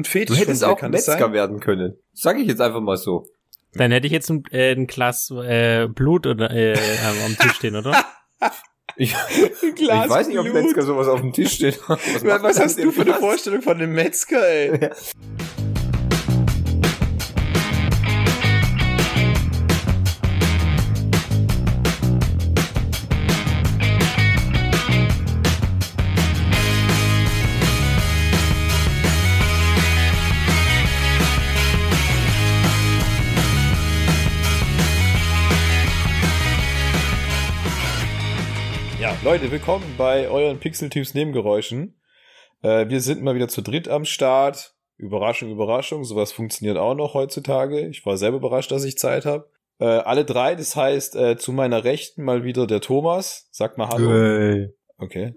ein Fetisch Du hättest von dir, auch Metzger sein? werden können. Sag ich jetzt einfach mal so. Dann hätte ich jetzt ein, äh, ein Glas äh, Blut oder, äh, am Tisch stehen, oder? Ich, Ein Glas ich weiß nicht, ob Blut. Metzger sowas auf dem Tisch steht. Was, Was, hast du dem für eine? Vorstellung von einem Metzger, ey? Ja, Leute, willkommen bei euren Pixel-Typs Nebengeräuschen. Äh, wir sind mal wieder zu dritt am Start. Überraschung, Überraschung, sowas funktioniert auch noch heutzutage. Ich war selber überrascht, dass ich Zeit habe. Äh, alle drei, das heißt, äh, zu meiner Rechten mal wieder der Thomas. Sag mal Hallo. Hey. Okay.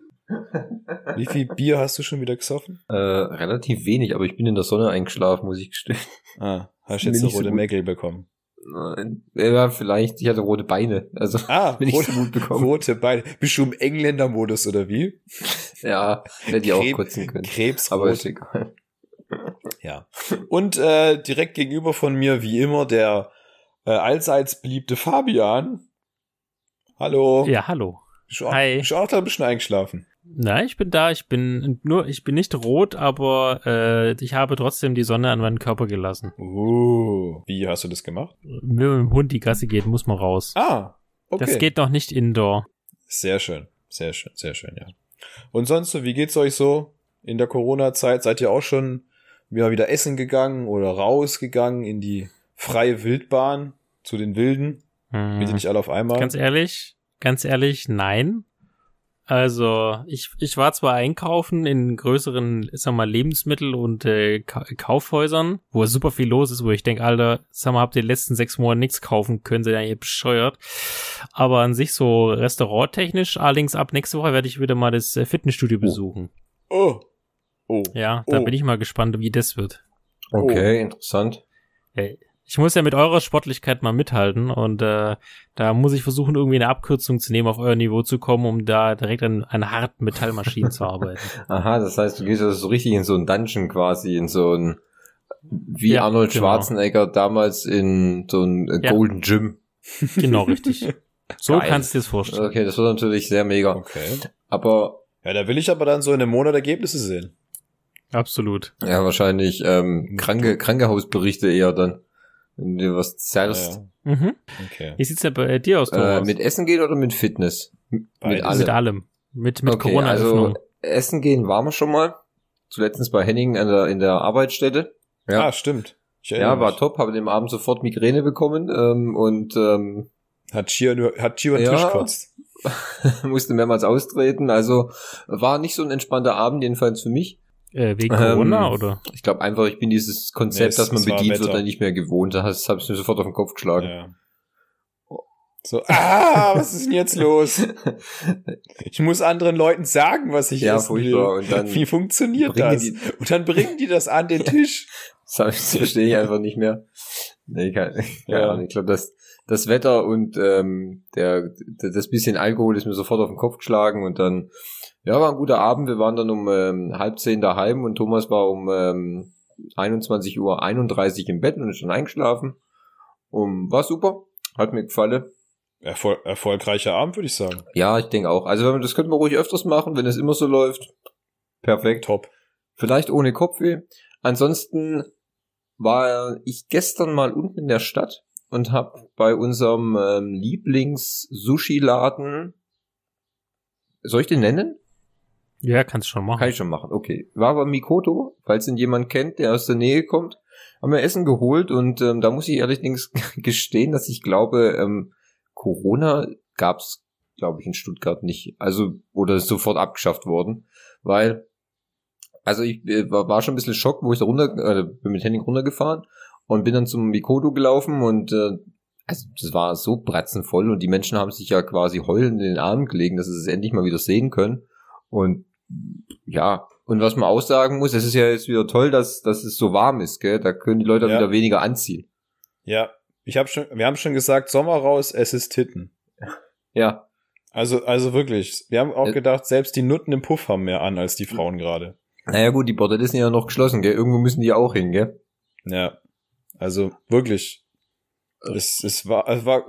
Wie viel Bier hast du schon wieder gesoffen? Äh, relativ wenig, aber ich bin in der Sonne eingeschlafen, muss ich gestehen. Ah, hast jetzt eine so rote gut. Mägel bekommen. Nein. Ja, vielleicht, ich hatte rote Beine. Also, Ah, bin ich rote, gut bekommen. rote Beine. Bist du im Engländer-Modus oder wie? Ja, hätte ich auch Krebs- kotzen können. Krebsrot. Aber ist egal. Ja. Und äh, direkt gegenüber von mir, wie immer, der äh, allseits beliebte Fabian. Hallo. Ja, hallo. Bist du auch, Hi. Bist du auch da ein bisschen eingeschlafen? Na, ich bin da, ich bin nur, ich bin nicht rot, aber äh, ich habe trotzdem die Sonne an meinen Körper gelassen. Uh. Wie hast du das gemacht? Wenn man mit dem Hund die Gasse geht, muss man raus. Ah, okay. Das geht noch nicht indoor. Sehr schön. Sehr schön, sehr schön, ja. Und sonst so, wie geht's euch so in der Corona-Zeit? Seid ihr auch schon wieder, wieder essen gegangen oder rausgegangen in die freie Wildbahn zu den Wilden? Hm. Bitte nicht alle auf einmal. Ganz ehrlich, ganz ehrlich, nein. Also, ich, ich war zwar einkaufen in größeren, sag mal, Lebensmittel- und äh, Ka Kaufhäusern, wo super viel los ist, wo ich denke, Alter, sag mal, habt ihr die letzten sechs Monate nichts kaufen können, seid ihr bescheuert. Aber an sich so restauranttechnisch, allerdings ab nächste Woche werde ich wieder mal das äh, Fitnessstudio besuchen. Oh. Oh. Ja, da Oh. bin ich mal gespannt, wie das wird. Okay, interessant. Äh, Ich muss ja mit eurer Sportlichkeit mal mithalten und äh, da muss ich versuchen, irgendwie eine Abkürzung zu nehmen, auf euer Niveau zu kommen, um da direkt an, an harten Metallmaschinen zu arbeiten. Aha, das heißt, du gehst also so richtig in so einen Dungeon quasi, in so ein, wie Ja, Arnold genau. Schwarzenegger damals in so ein äh, Ja. Golden Gym. Genau, richtig. So Geil. kannst du dir das vorstellen. Okay, das wird natürlich sehr mega. Okay. Aber Ja, da will ich aber dann so in einem Monat Ergebnisse sehen. Absolut. ja, wahrscheinlich ähm, kranke, Krankenhausberichte eher dann, wenn du was zerrst. Ja, Mhm. okay. Wie sieht's denn bei dir aus, Äh, Thomas? mit Essen gehen oder mit Fitness? Mit allem. Mit allem. Mit, mit okay, Corona-Öffnung. also Essen gehen waren wir schon mal. Zuletzt bei Henning an der, in der Arbeitsstätte. Ja, Ah, stimmt. Ja war mich. top, habe dem Abend sofort Migräne bekommen ähm, und ähm, Hat Chio, nur- hat Chio Ja. Tisch gekotzt. musste mehrmals austreten. Also war nicht so ein entspannter Abend, jedenfalls für mich. Äh, wegen ähm, Corona, oder? Ich glaube einfach, ich bin dieses Nee, Konzept, es- dass man bedient wird, dann nicht mehr gewohnt. Das habe ich mir sofort auf den Kopf geschlagen. Ja. So, ah, was ist denn jetzt los? Ich muss anderen Leuten sagen, was ich Ja, essen will. Und dann Wie funktioniert bringen das? die- Und dann bringen die das an den Tisch. Das, verstehe ich einfach nicht mehr. Nee, keine, keine Ja. Ahnung. Ich glaube, das, das Wetter und ähm, der, das bisschen Alkohol ist mir sofort auf den Kopf geschlagen und dann, ja, war ein guter Abend. Wir waren dann um ähm, halb zehn daheim und Thomas war um ähm, 21 Uhr 31 im Bett und ist schon eingeschlafen. Um, war super, hat mir gefallen. Erfol erfolgreicher Abend, würde ich sagen. Ja, ich denke auch. Also das könnte man ruhig öfters machen, wenn es immer so läuft. Perfekt. Top. Vielleicht ohne Kopfweh. Ansonsten war ich gestern mal unten in der Stadt und habe bei unserem ähm, Lieblings-Sushi-Laden, soll ich den nennen? Ja, kannst schon machen. Kann ich schon machen, okay. War bei Mikoto, falls ihn jemand kennt, der aus der Nähe kommt, haben wir Essen geholt und ähm, da muss ich allerdings gestehen, dass ich glaube, ähm, Corona gab's, glaube ich, in Stuttgart nicht. Also, oder ist sofort abgeschafft worden, weil, also ich äh, war, schon ein bisschen schockt, wo ich da runter, äh, bin mit Henning runtergefahren und bin dann zum Mikoto gelaufen und äh, also das war so bratzenvoll und die Menschen haben sich ja quasi heulend in den Armen gelegen, dass sie es endlich mal wieder sehen können. Und ja, und was man auch sagen muss, es ist ja jetzt wieder toll, dass, dass es so warm ist, gell? Da können die Leute Ja. wieder weniger anziehen. Ja, ich habe schon, wir haben schon gesagt, Sommer raus, es ist Titten. Ja, Also, also wirklich. Wir haben auch Äh. gedacht, selbst die Nutten im Puff haben mehr an als die Frauen gerade. Naja gut, die Bordelle sind ja noch geschlossen, gell? Irgendwo müssen die auch hin, gell? Ja. Also wirklich. Es, es, war, es war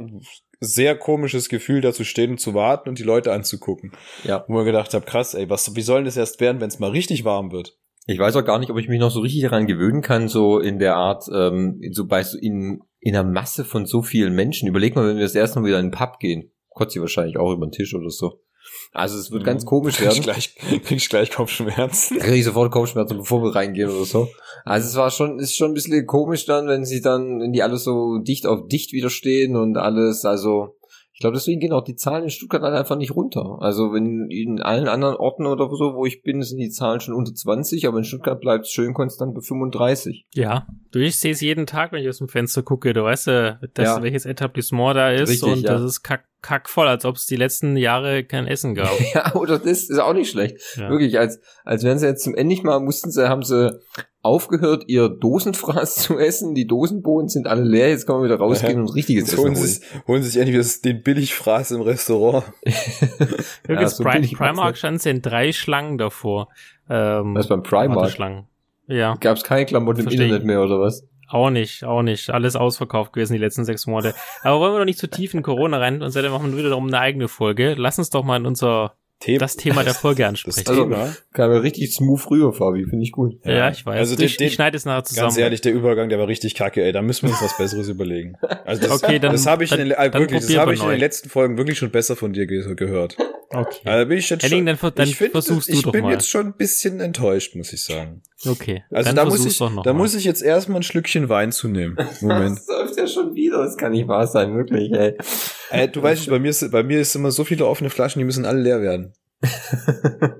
sehr komisches Gefühl, da zu stehen und zu warten und die Leute anzugucken. Ja. Wo man gedacht habe, krass, ey, was, wie soll das erst werden, wenn es mal richtig warm wird? Ich weiß auch gar nicht, ob ich mich noch so richtig daran gewöhnen kann, so in der Art, ähm, so bei so in, in einer Masse von so vielen Menschen. Überleg mal, wenn wir das erste Mal wieder in den Pub gehen. Kotzt sie wahrscheinlich auch über den Tisch oder so. Also es wird ganz komisch Krieg ich werden. gleich, krieg ich gleich Kopfschmerzen. Krieg ich sofort Kopfschmerzen, bevor wir reingehen oder so. Also es war schon, ist schon ein bisschen komisch dann, wenn sie dann, wenn die alle so dicht auf dicht wieder stehen und alles, also ich glaube, deswegen gehen auch die Zahlen in Stuttgart halt einfach nicht runter. Also wenn in allen anderen Orten oder so, wo ich bin, sind die Zahlen schon unter 20, aber in Stuttgart bleibt es schön konstant bei 35. Ja, du, ich sehe es jeden Tag, wenn ich aus dem Fenster gucke. Du weißt ja, dass, Ja. welches Etablissement da ist Richtig, und ja. das ist kack, kackvoll, als ob es die letzten Jahre kein Essen gab. Ja, oder das ist auch nicht schlecht. Ja. Wirklich, als, als wären sie jetzt zum endlich mal, mussten sie, haben sie aufgehört, ihr Dosenfraß zu essen. Die Dosenbohnen sind alle leer. Jetzt kann man wieder rausgehen Ja. und richtiges Essen holen holen. sich, holen sich endlich das, den Billigfraß im Restaurant. Übrigens, so Pri Primark nicht. stand in drei Schlangen davor. Ähm, Was beim Primark? Ja, Gab es keine Klamotten im. Internet mehr oder was? Auch nicht, auch nicht. Alles ausverkauft gewesen die letzten sechs Monate. Aber wollen wir doch nicht zu tief in Corona rein und seitdem machen wir wieder darum eine eigene Folge. Lass uns doch mal in unser Thema. das Thema der Folge Das ansprechen. Also, Thema. Kam ja richtig smooth rüber, Fabi. Finde ich gut. ja, ich weiß. Also Also, ich, den- ich schneide es nachher zusammen. Ganz ehrlich, der Übergang, der war richtig kacke, ey. Da müssen wir uns was Besseres überlegen. Also das, Okay, dann- das habe ich, in den, dann wirklich, das wir ich in neu. den letzten Folgen wirklich schon besser von dir ge gehört. Okay. Also bin ich jetzt Henning, schon, dann, dann ich find, versuchst du ich doch bin mal. jetzt schon ein bisschen enttäuscht, muss ich sagen. Okay. Also dann da muss ich, doch noch da mal. muss ich jetzt erstmal ein Schlückchen Wein zu nehmen. Moment. Das läuft ja schon wieder. Das kann nicht wahr sein, wirklich, ey. Äh, du weißt, bei mir ist, bei mir ist immer so viele offene Flaschen, die müssen alle leer werden.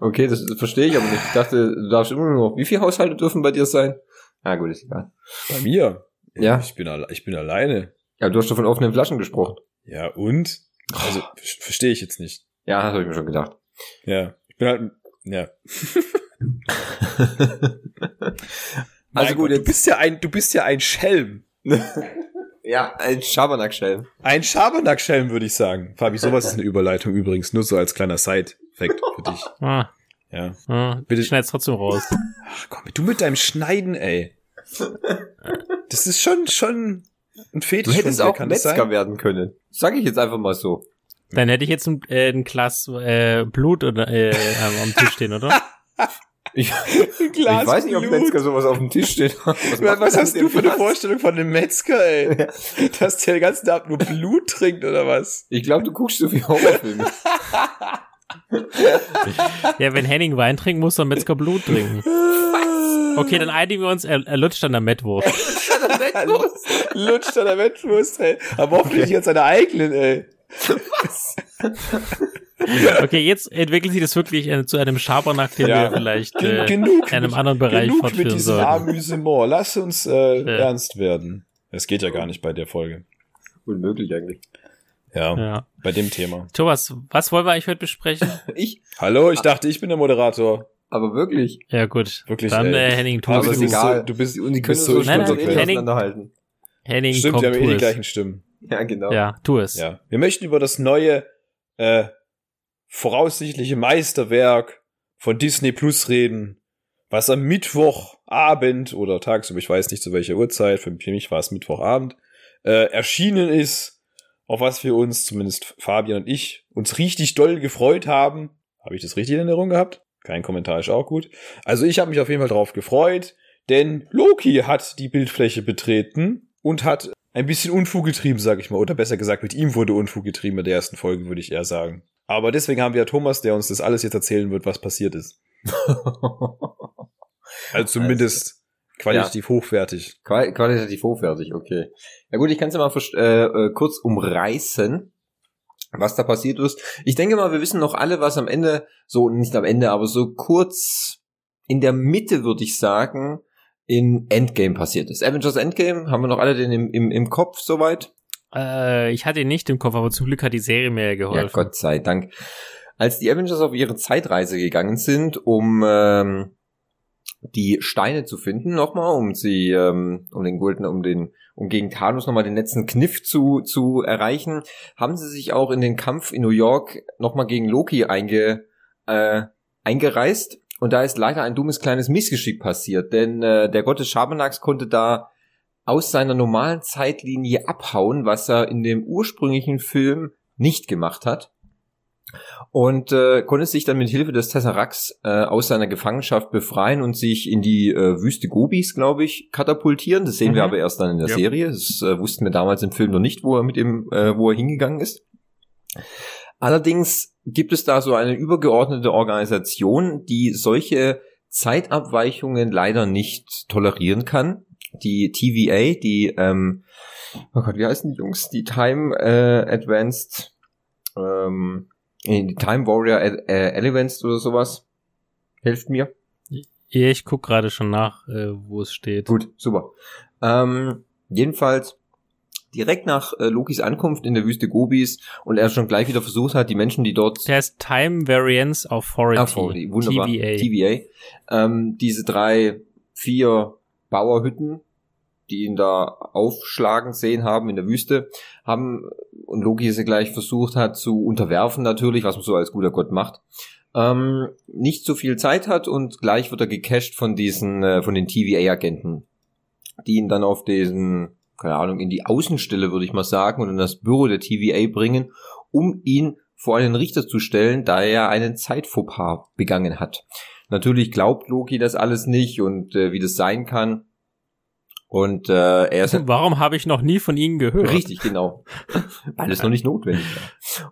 Okay, das, das verstehe ich aber nicht. Ich dachte, du darfst immer nur noch. Wie viele Haushalte dürfen bei dir sein? Ah, gut, ist egal. Bei mir? Ja. Ich bin, alle, ich bin alleine. Ja, du hast doch von offenen Flaschen gesprochen. Ja, und? Also, ver- verstehe ich jetzt nicht. Ja, das habe ich mir schon gedacht. Ja. Ich bin halt, ja. Also gut, Gott, du bist ja ein, du bist ja ein Schelm. Ja, ein Schabernack-Schelm. Ein Schabernack-Schelm, würde ich sagen. Fabi, sowas ist eine Überleitung übrigens, nur so als kleiner Side-Fact für dich. Ah, Ja. ah, Bitte. Schneid's trotzdem raus. Ach komm, du mit deinem Schneiden, ey. Das ist schon, schon ein Fetisch Du hättest auch Metzger sein? werden können. Sag ich jetzt einfach mal so. Dann hätte ich jetzt ein, äh, ein Glas äh, Blut oder, äh, am am Tisch stehen, oder? Ich, Ein Glas ich weiß nicht, ob. Metzger sowas auf dem Tisch steht. Was, Was, was hast du für eine? Vorstellung von einem Metzger, ey? Dass der den ganzen Tag nur Blut trinkt, oder was? Ich glaube, du guckst so viel Horrorfilme. Ja, wenn Henning Wein trinken muss, dann Metzger Blut trinken. Okay, dann einigen wir uns, er, er lutscht an der Mettwurst. Lutscht an der Mettwurst, ey. Aber hoffentlich jetzt seine eigenen, ey. Okay, jetzt entwickelt sich das wirklich äh, zu einem Schabernack, den Ja. wir vielleicht äh, genug in einem mit- anderen Bereich Genug mit diesem sollten. Amüsement. Lass uns äh, ernst werden. Es geht ja gar nicht bei der Folge. Unmöglich eigentlich. Ja, Ja. bei dem Thema. Thomas, was wollen wir eigentlich heute besprechen? Ich? Hallo, ich dachte, ich bin der Moderator. Aber wirklich. Ja, gut. Wirklich, Dann ey. äh, Henning, tu Aber ist egal. so- du bist- und die können bist so so Nein, nein, Henning- auseinanderhalten. Henning, Stimmt, komm, wir haben eh die gleichen Stimmen. Ja, genau. Ja, tu es. Ja. Wir möchten über das neue, äh, voraussichtliche Meisterwerk von Disney Plus reden, was am Mittwochabend oder tagsüber, ich weiß nicht zu welcher Uhrzeit, für mich war es Mittwochabend, äh, erschienen ist, auf was wir uns, zumindest Fabian und ich, uns richtig doll gefreut haben. Habe ich das richtig in Erinnerung gehabt? Kein Kommentar ist auch gut. Also ich habe mich auf jeden Fall drauf gefreut, denn Loki hat die Bildfläche betreten und hat ein bisschen Unfug getrieben, sag ich mal. Oder besser gesagt, mit ihm wurde Unfug getrieben in der ersten Folge, würde ich eher sagen. Aber deswegen haben wir ja Thomas, der uns das alles jetzt erzählen wird, was passiert ist. Also zumindest qualitativ hochwertig. Qual qualitativ hochwertig, okay. Ja gut, ich kann es ja mal äh, äh, kurz umreißen, was da passiert ist. Ich denke mal, wir wissen noch alle, was am Ende, so nicht am Ende, aber so kurz in der Mitte, würde ich sagen, in Endgame passiert ist. Avengers Endgame, haben wir noch alle den im, im, im Kopf soweit? Äh, ich hatte ihn nicht im Kopf, aber zum Glück hat die Serie mir Ja, geholfen. Gott sei Dank. Als die Avengers auf ihre Zeitreise gegangen sind, um ähm, die Steine zu finden, nochmal, um sie, ähm, um den Golden, um den, um gegen Thanos nochmal den letzten Kniff zu, zu erreichen, haben sie sich auch in den Kampf in New York nochmal gegen Loki einge, äh, eingereist und da ist leider ein dummes kleines Missgeschick passiert, denn äh, der Gott des Schabernacks konnte da aus seiner normalen Zeitlinie abhauen, was er in dem ursprünglichen Film nicht gemacht hat. Und äh, konnte sich dann mit Hilfe des Tesseracts äh, aus seiner Gefangenschaft befreien und sich in die äh, Wüste Gobis, glaube ich, katapultieren. Das sehen mhm. wir aber erst dann in der ja. Serie. Das äh, wussten wir damals im Film noch nicht, wo er mit dem, äh, wo er hingegangen ist. Allerdings gibt es da so eine übergeordnete Organisation, die solche Zeitabweichungen leider nicht tolerieren kann. Die TVA, die, ähm, oh Gott, wie heißen die Jungs? Die Time äh, Advanced, ähm, die Time Warrior äh, Advanced oder sowas. Helft mir. Ja, ich guck gerade schon nach, äh, wo es steht. Gut, super. Ähm, jedenfalls direkt nach äh, Lokis Ankunft in der Wüste Gobis und er schon gleich wieder versucht hat, die Menschen, die dort... Der ist Time Variance Authority. Authority, wunderbar. TVA. TVA. Ähm, diese drei, vier Bauerhütten, die ihn da aufschlagen sehen haben in der Wüste, haben, und Loki sie gleich versucht hat zu unterwerfen natürlich, was man so als guter Gott macht, ähm, nicht so viel Zeit hat und gleich wird er gecasht von diesen, äh, von den TVA-Agenten, die ihn dann auf diesen keine Ahnung, in die Außenstelle, würde ich mal sagen, und in das Büro der TVA bringen, um ihn vor einen Richter zu stellen, da er einen Zeitfauxpas begangen hat. Natürlich glaubt Loki das alles nicht und äh, wie das sein kann. Und äh, er ist. Warum habe ich noch nie von Ihnen gehört? Richtig, genau. Weil es noch nicht notwendig.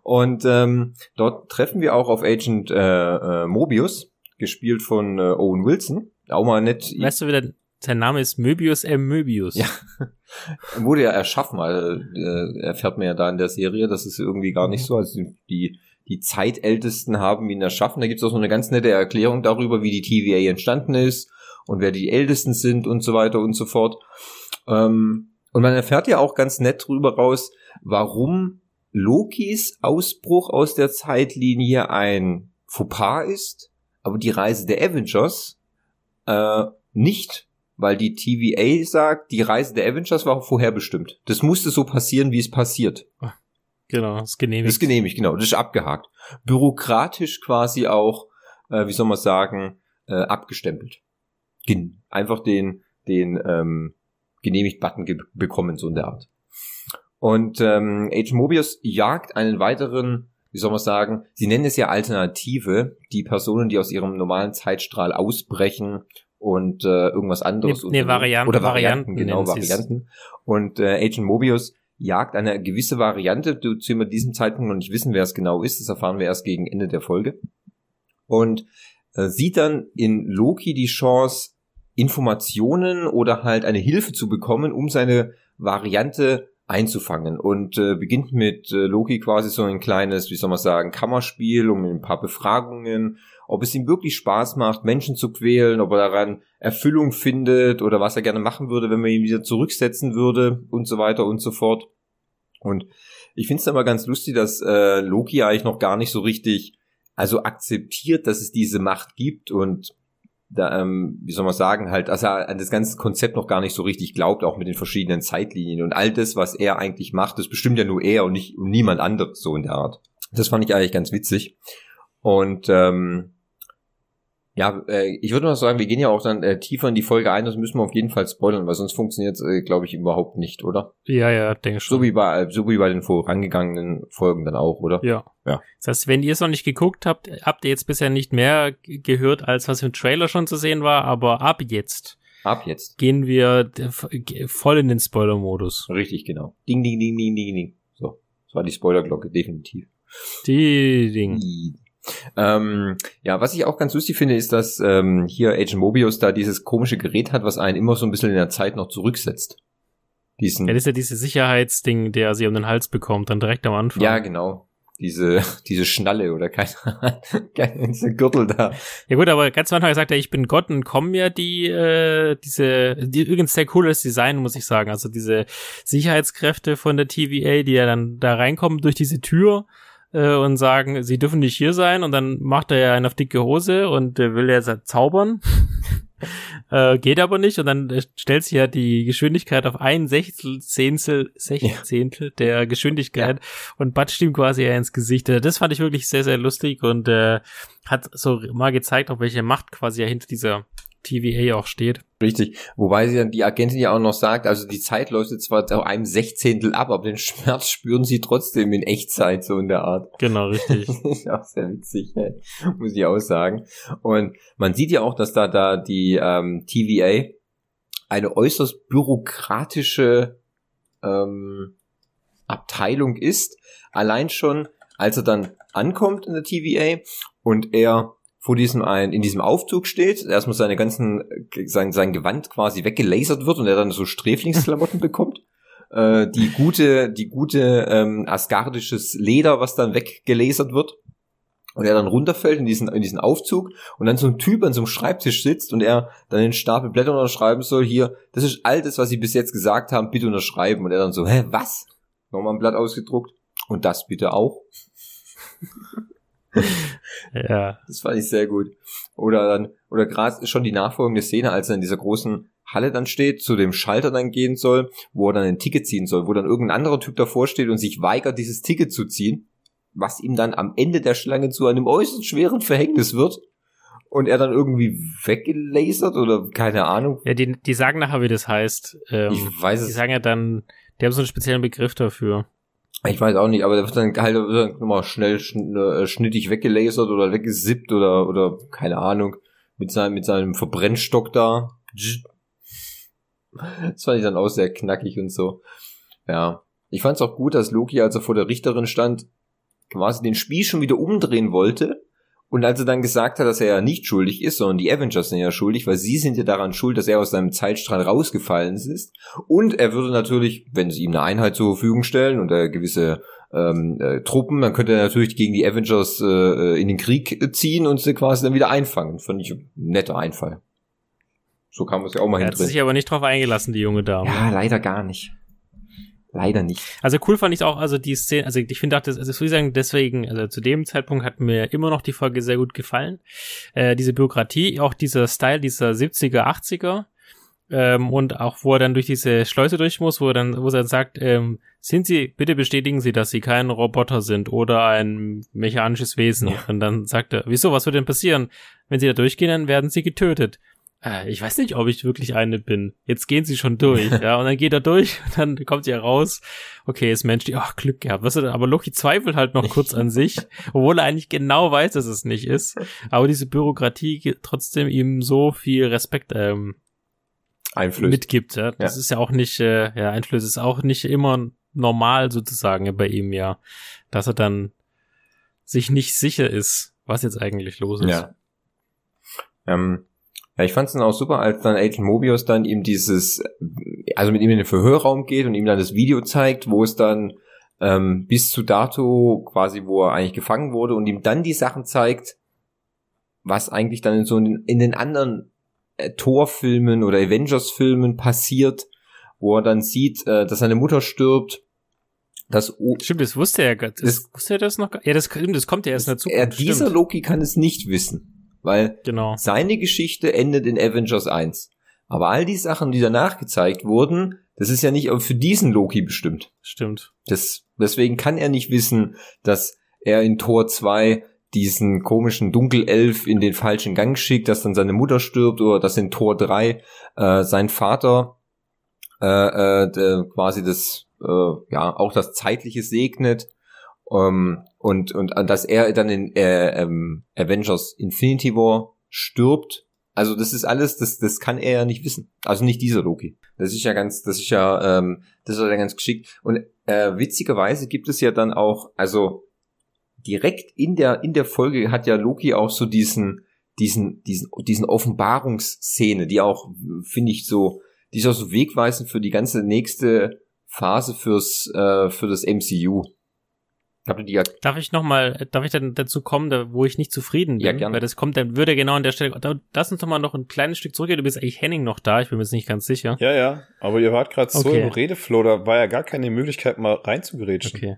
Und ähm, dort treffen wir auch auf Agent äh, äh, Mobius, gespielt von äh, Owen Wilson. Auch mal nett. Weißt du, wie der, sein Name ist Möbius M. Möbius. Ja. Wurde ja erschaffen, also, äh, erfährt man ja da in der Serie. Das ist irgendwie gar nicht so. Also die, die Zeitältesten haben ihn erschaffen. Da gibt es auch so eine ganz nette Erklärung darüber, wie die TVA entstanden ist und wer die Ältesten sind und so weiter und so fort. Ähm, und man erfährt ja auch ganz nett drüber raus, warum Lokis Ausbruch aus der Zeitlinie ein Fauxpas ist, aber die Reise der Avengers äh, nicht weil die TVA sagt, die Reise der Avengers war vorherbestimmt. Das musste so passieren, wie es passiert. Genau, das ist genehmigt. Das ist genehmigt, genau, das ist abgehakt. Bürokratisch quasi auch, äh, wie soll man sagen, äh, abgestempelt. Gen einfach den, den ähm, Genehmigt-Button bekommen, so in der Art. Und ähm, Age Mobius jagt einen weiteren, wie soll man sagen, sie nennen es ja Alternative, die Personen, die aus ihrem normalen Zeitstrahl ausbrechen und äh, irgendwas anderes. Nee, nee Varianten, oder Varianten, genau, Varianten. Und äh, Agent Mobius jagt eine gewisse Variante, du zu diesem Zeitpunkt noch nicht wissen, wer es genau ist, das erfahren wir erst gegen Ende der Folge. Und äh, sieht dann in Loki die Chance, Informationen oder halt eine Hilfe zu bekommen, um seine Variante einzufangen und äh, beginnt mit äh, Loki quasi so ein kleines, wie soll man sagen, Kammerspiel um ein paar Befragungen ob es ihm wirklich Spaß macht, Menschen zu quälen, ob er daran Erfüllung findet oder was er gerne machen würde, wenn man ihn wieder zurücksetzen würde und so weiter und so fort. Und ich finde es aber ganz lustig, dass äh, Loki eigentlich noch gar nicht so richtig, also akzeptiert, dass es diese Macht gibt und da, ähm, wie soll man sagen, halt, dass er an das ganze Konzept noch gar nicht so richtig glaubt, auch mit den verschiedenen Zeitlinien und all das, was er eigentlich macht, das bestimmt ja nur er und nicht und niemand anderes so in der Art. Das fand ich eigentlich ganz witzig. Und ähm, ja, äh, ich würde noch sagen, wir gehen ja auch dann äh, tiefer in die Folge ein, das müssen wir auf jeden Fall spoilern, weil sonst funktioniert es, äh, glaube ich, überhaupt nicht, oder? Ja, ja, denke schon. So wie bei, so wie bei den vorangegangenen Folgen dann auch, oder? Ja. ja. Das heißt, wenn ihr es noch nicht geguckt habt, habt ihr jetzt bisher nicht mehr gehört, als was im Trailer schon zu sehen war, aber ab jetzt. Ab jetzt. Gehen wir voll in den Spoiler-Modus. Richtig, genau. Ding, ding, ding, ding, ding, ding. So. Das war die Spoilerglocke, definitiv. Die Ding. Die ähm, ja, was ich auch ganz lustig finde, ist, dass ähm, hier Agent Mobius da dieses komische Gerät hat, was einen immer so ein bisschen in der Zeit noch zurücksetzt. Diesen ja, das ist ja dieses Sicherheitsding, der sie um den Hals bekommt, dann direkt am Anfang. Ja, genau. Diese, diese Schnalle oder keine, diese Gürtel da. Ja gut, aber ganz am Anfang sagt er, ich bin Gott und kommen ja die, äh, diese, die, übrigens sehr cooles Design, muss ich sagen. Also diese Sicherheitskräfte von der TVA, die ja dann da reinkommen durch diese Tür äh, und sagen, sie dürfen nicht hier sein und dann macht er ja einen auf dicke Hose und äh, will er zaubern. Äh, geht aber nicht und dann äh, stellt sich ja die Geschwindigkeit auf ein Sechzehntel, Zehntel, Sechzehntel ja. der Geschwindigkeit ja. und batscht ihm quasi ins Gesicht. Äh, das fand ich wirklich sehr, sehr lustig und äh, hat so mal gezeigt, auf welche Macht quasi ja hinter dieser TVA auch steht. Richtig. Wobei sie dann die Agentin ja auch noch sagt, also die Zeit läuft jetzt zwar auf einem Sechzehntel ab, aber den Schmerz spüren sie trotzdem in Echtzeit, so in der Art. Genau, richtig. ist auch sehr witzig, ey. muss ich auch sagen. Und man sieht ja auch, dass da, da die ähm, TVA eine äußerst bürokratische ähm, Abteilung ist. Allein schon, als er dann ankommt in der TVA und er vor diesem ein, in diesem Aufzug steht, erstmal seine ganzen, sein, sein Gewand quasi weggelasert wird und er dann so Sträflingsklamotten bekommt. Äh, die gute, die gute ähm, asgardisches Leder, was dann weggelasert wird. Und er dann runterfällt in diesen, in diesen Aufzug und dann so ein Typ an so einem Schreibtisch sitzt und er dann den Stapel Blätter unterschreiben soll, hier, das ist all das, was Sie bis jetzt gesagt haben, bitte unterschreiben. Und er dann so, hä, was? Nochmal ein Blatt ausgedruckt. Und das bitte auch. Ja. Das fand ich sehr gut. Oder dann, oder gerade schon die nachfolgende Szene, als er in dieser großen Halle dann steht, zu dem Schalter dann gehen soll, wo er dann ein Ticket ziehen soll, wo dann irgendein anderer Typ davor steht und sich weigert, dieses Ticket zu ziehen, was ihm dann am Ende der Schlange zu einem äußerst schweren Verhängnis wird und er dann irgendwie weggelasert oder keine Ahnung. Ja, die, die sagen nachher, wie das heißt. Ähm, ich weiß es. Die sagen ja dann, die haben so einen speziellen Begriff dafür. Ich weiß auch nicht, aber der wird dann halt nochmal schnell schn äh, schnittig weggelasert oder weggesippt oder, oder keine Ahnung, mit seinem, mit seinem Verbrennstock da. Das fand ich dann auch sehr knackig und so. Ja. Ich fand es auch gut, dass Loki, als er vor der Richterin stand, quasi den Spiel schon wieder umdrehen wollte und als er dann gesagt hat, dass er ja nicht schuldig ist, sondern die Avengers sind ja schuldig, weil sie sind ja daran schuld, dass er aus seinem Zeitstrahl rausgefallen ist. Und er würde natürlich, wenn sie ihm eine Einheit zur Verfügung stellen und er gewisse ähm, äh, Truppen, dann könnte er natürlich gegen die Avengers äh, in den Krieg ziehen und sie quasi dann wieder einfangen. Fand ich ein netter Einfall. So man es ja auch mal er hindrehen. hat sich aber nicht drauf eingelassen, die junge Dame. Ja, leider gar nicht. Leider nicht. Also cool fand ich auch, also die Szene, also ich finde auch, das, also ich würde sagen, deswegen, also zu dem Zeitpunkt hat mir immer noch die Folge sehr gut gefallen. Äh, diese Bürokratie, auch dieser Style dieser 70er, 80er, ähm, und auch wo er dann durch diese Schleuse durch muss, wo er dann, wo er dann sagt, ähm, sind Sie, bitte bestätigen Sie, dass Sie kein Roboter sind oder ein mechanisches Wesen. Ja. Und dann sagt er, wieso, was wird denn passieren? Wenn Sie da durchgehen, dann werden Sie getötet äh, ich weiß nicht, ob ich wirklich eine bin. Jetzt gehen sie schon durch, ja, und dann geht er durch, und dann kommt sie raus. Okay, ist Mensch, die, ach, Glück gehabt. Was aber Loki zweifelt halt noch kurz an sich, obwohl er eigentlich genau weiß, dass es nicht ist. Aber diese Bürokratie trotzdem ihm so viel Respekt ähm, Einflößt. mitgibt. Ja? Das Ja. ist ja auch nicht, äh, ja, Einfluss ist auch nicht immer normal sozusagen bei ihm, ja. Dass er dann sich nicht sicher ist, was jetzt eigentlich los ist. Ja. Ähm, ja, ich fand es dann auch super, als dann Agent Mobius dann ihm dieses, also mit ihm in den Verhörraum geht und ihm dann das Video zeigt, wo es dann ähm, bis zu dato quasi, wo er eigentlich gefangen wurde und ihm dann die Sachen zeigt, was eigentlich dann in so in, in den anderen äh, Torfilmen oder Avengers-Filmen passiert, wo er dann sieht, äh, dass seine Mutter stirbt, dass o Stimmt, das wusste er, das, Das- wusste er das noch? gar- Ja, das, das kommt ja erst in der er, dieser. Loki kann es nicht wissen, weil Genau. Seine Geschichte endet in Avengers 1. Aber all die Sachen, die danach gezeigt wurden, das ist ja nicht für diesen Loki bestimmt. Stimmt. Das, deswegen kann er nicht wissen, dass er in Tor 2 diesen komischen Dunkelelf in den falschen Gang schickt, dass dann seine Mutter stirbt oder dass in Tor 3 äh, sein Vater äh, äh, quasi das äh, ja auch das zeitliche segnet ähm, und und äh, dass er dann in äh, ähm, Avengers Infinity War stirbt. Also das ist alles, das das kann er ja nicht wissen. Also nicht dieser Loki. Das ist ja ganz, das ist ja ähm, das ist ja ganz geschickt. Und äh, witzigerweise gibt es ja dann auch, also direkt in der in der Folge hat ja Loki auch so diesen diesen diesen diesen Offenbarungsszene, die auch finde ich so, die ist auch so wegweisend für die ganze nächste Phase fürs äh, für das MCU. Habt ihr die ja Darf ich noch mal, darf ich dann dazu kommen, da, wo ich nicht zufrieden bin? Ja, gerne. Weil das kommt, dann würde genau an der Stelle, da, lass uns doch mal noch ein kleines Stück zurückgehen. Du bist eigentlich Henning noch da, ich bin mir jetzt nicht ganz sicher. Ja, ja, aber ihr wart gerade so Okay. im Redeflow, da war ja gar keine Möglichkeit, mal reinzugerätschen. Okay.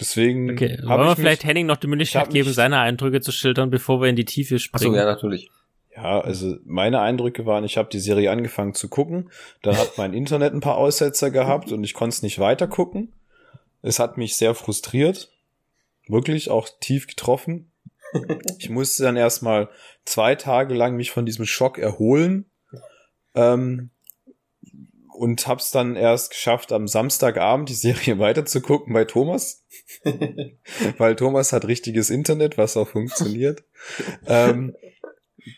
Deswegen Okay, wollen wir ich vielleicht mich, Henning noch die ich Möglichkeit geben, seine Eindrücke zu schildern, bevor wir in die Tiefe Achso, springen? ja, natürlich. Ja, also meine Eindrücke waren, ich habe die Serie angefangen zu gucken, dann hat mein Internet ein paar Aussetzer gehabt und ich konnte es nicht weiter gucken. Es hat mich sehr frustriert, wirklich auch tief getroffen. Ich musste dann erstmal zwei Tage lang mich von diesem Schock erholen ähm, und hab's dann erst geschafft, am Samstagabend die Serie weiterzugucken bei Thomas, weil Thomas hat richtiges Internet, was auch funktioniert. ähm,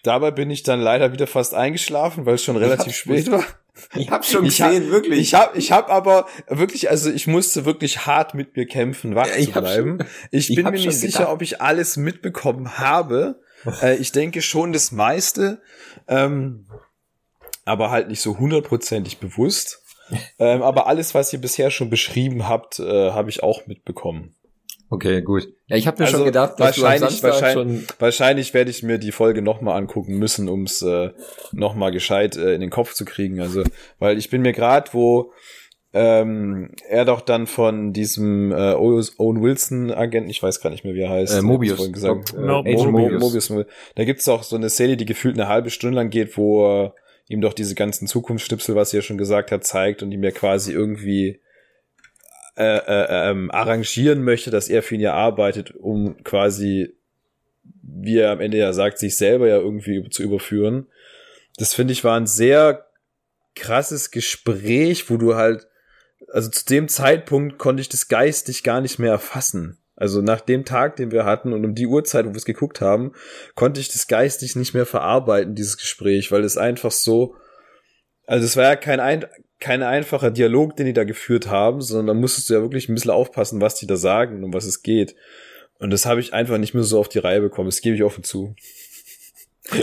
Dabei bin ich dann leider wieder fast eingeschlafen, weil es schon relativ spät war. Ich hab schon gesehen, ich hab, wirklich. Ich hab, ich hab aber wirklich, also ich musste wirklich hart mit mir kämpfen, wach Ja, ich zu bleiben. schon- ich ich bin mir nicht sicher, gedacht. ob ich alles mitbekommen habe. äh, ich denke schon das meiste, ähm, aber halt nicht so hundertprozentig bewusst. ähm, aber alles, was ihr bisher schon beschrieben habt, äh, habe ich auch mitbekommen. Okay, gut. Ja, ich habe mir Also schon gedacht, dass du am wahrscheinlich- Samstag wahrscheinlich- schon Wahrscheinlich werde ich mir die Folge nochmal angucken müssen, um es äh, nochmal gescheit äh, in den Kopf zu kriegen. Also, weil ich bin mir gerade, wo ähm, er doch dann von diesem äh, Owen Wilson Agenten, ich weiß gar nicht mehr, wie er heißt. Äh, Mobius. Gesagt, äh, No, Agent Mo- Mobius. Mobius. Da gibt's auch so eine Szene, die gefühlt eine halbe Stunde lang geht, wo er ihm doch diese ganzen Zukunftsstipsel, was er schon gesagt hat, zeigt und ihm ja quasi irgendwie äh, äh, ähm, arrangieren möchte, dass er für ihn ja arbeitet, um quasi, wie er am Ende ja sagt, sich selber ja irgendwie zu überführen. Das finde ich war ein sehr krasses Gespräch, wo du halt, also zu dem Zeitpunkt konnte ich das geistig gar nicht mehr erfassen. Also nach dem Tag, den wir hatten und um die Uhrzeit, wo wir es geguckt haben, konnte ich das geistig nicht mehr verarbeiten, dieses Gespräch, weil es einfach so, also es war ja kein, ein, kein einfacher Dialog, den die da geführt haben, sondern da musstest du ja wirklich ein bisschen aufpassen, was die da sagen und um was es geht. Und das habe ich einfach nicht mehr so auf die Reihe bekommen, das gebe ich offen zu.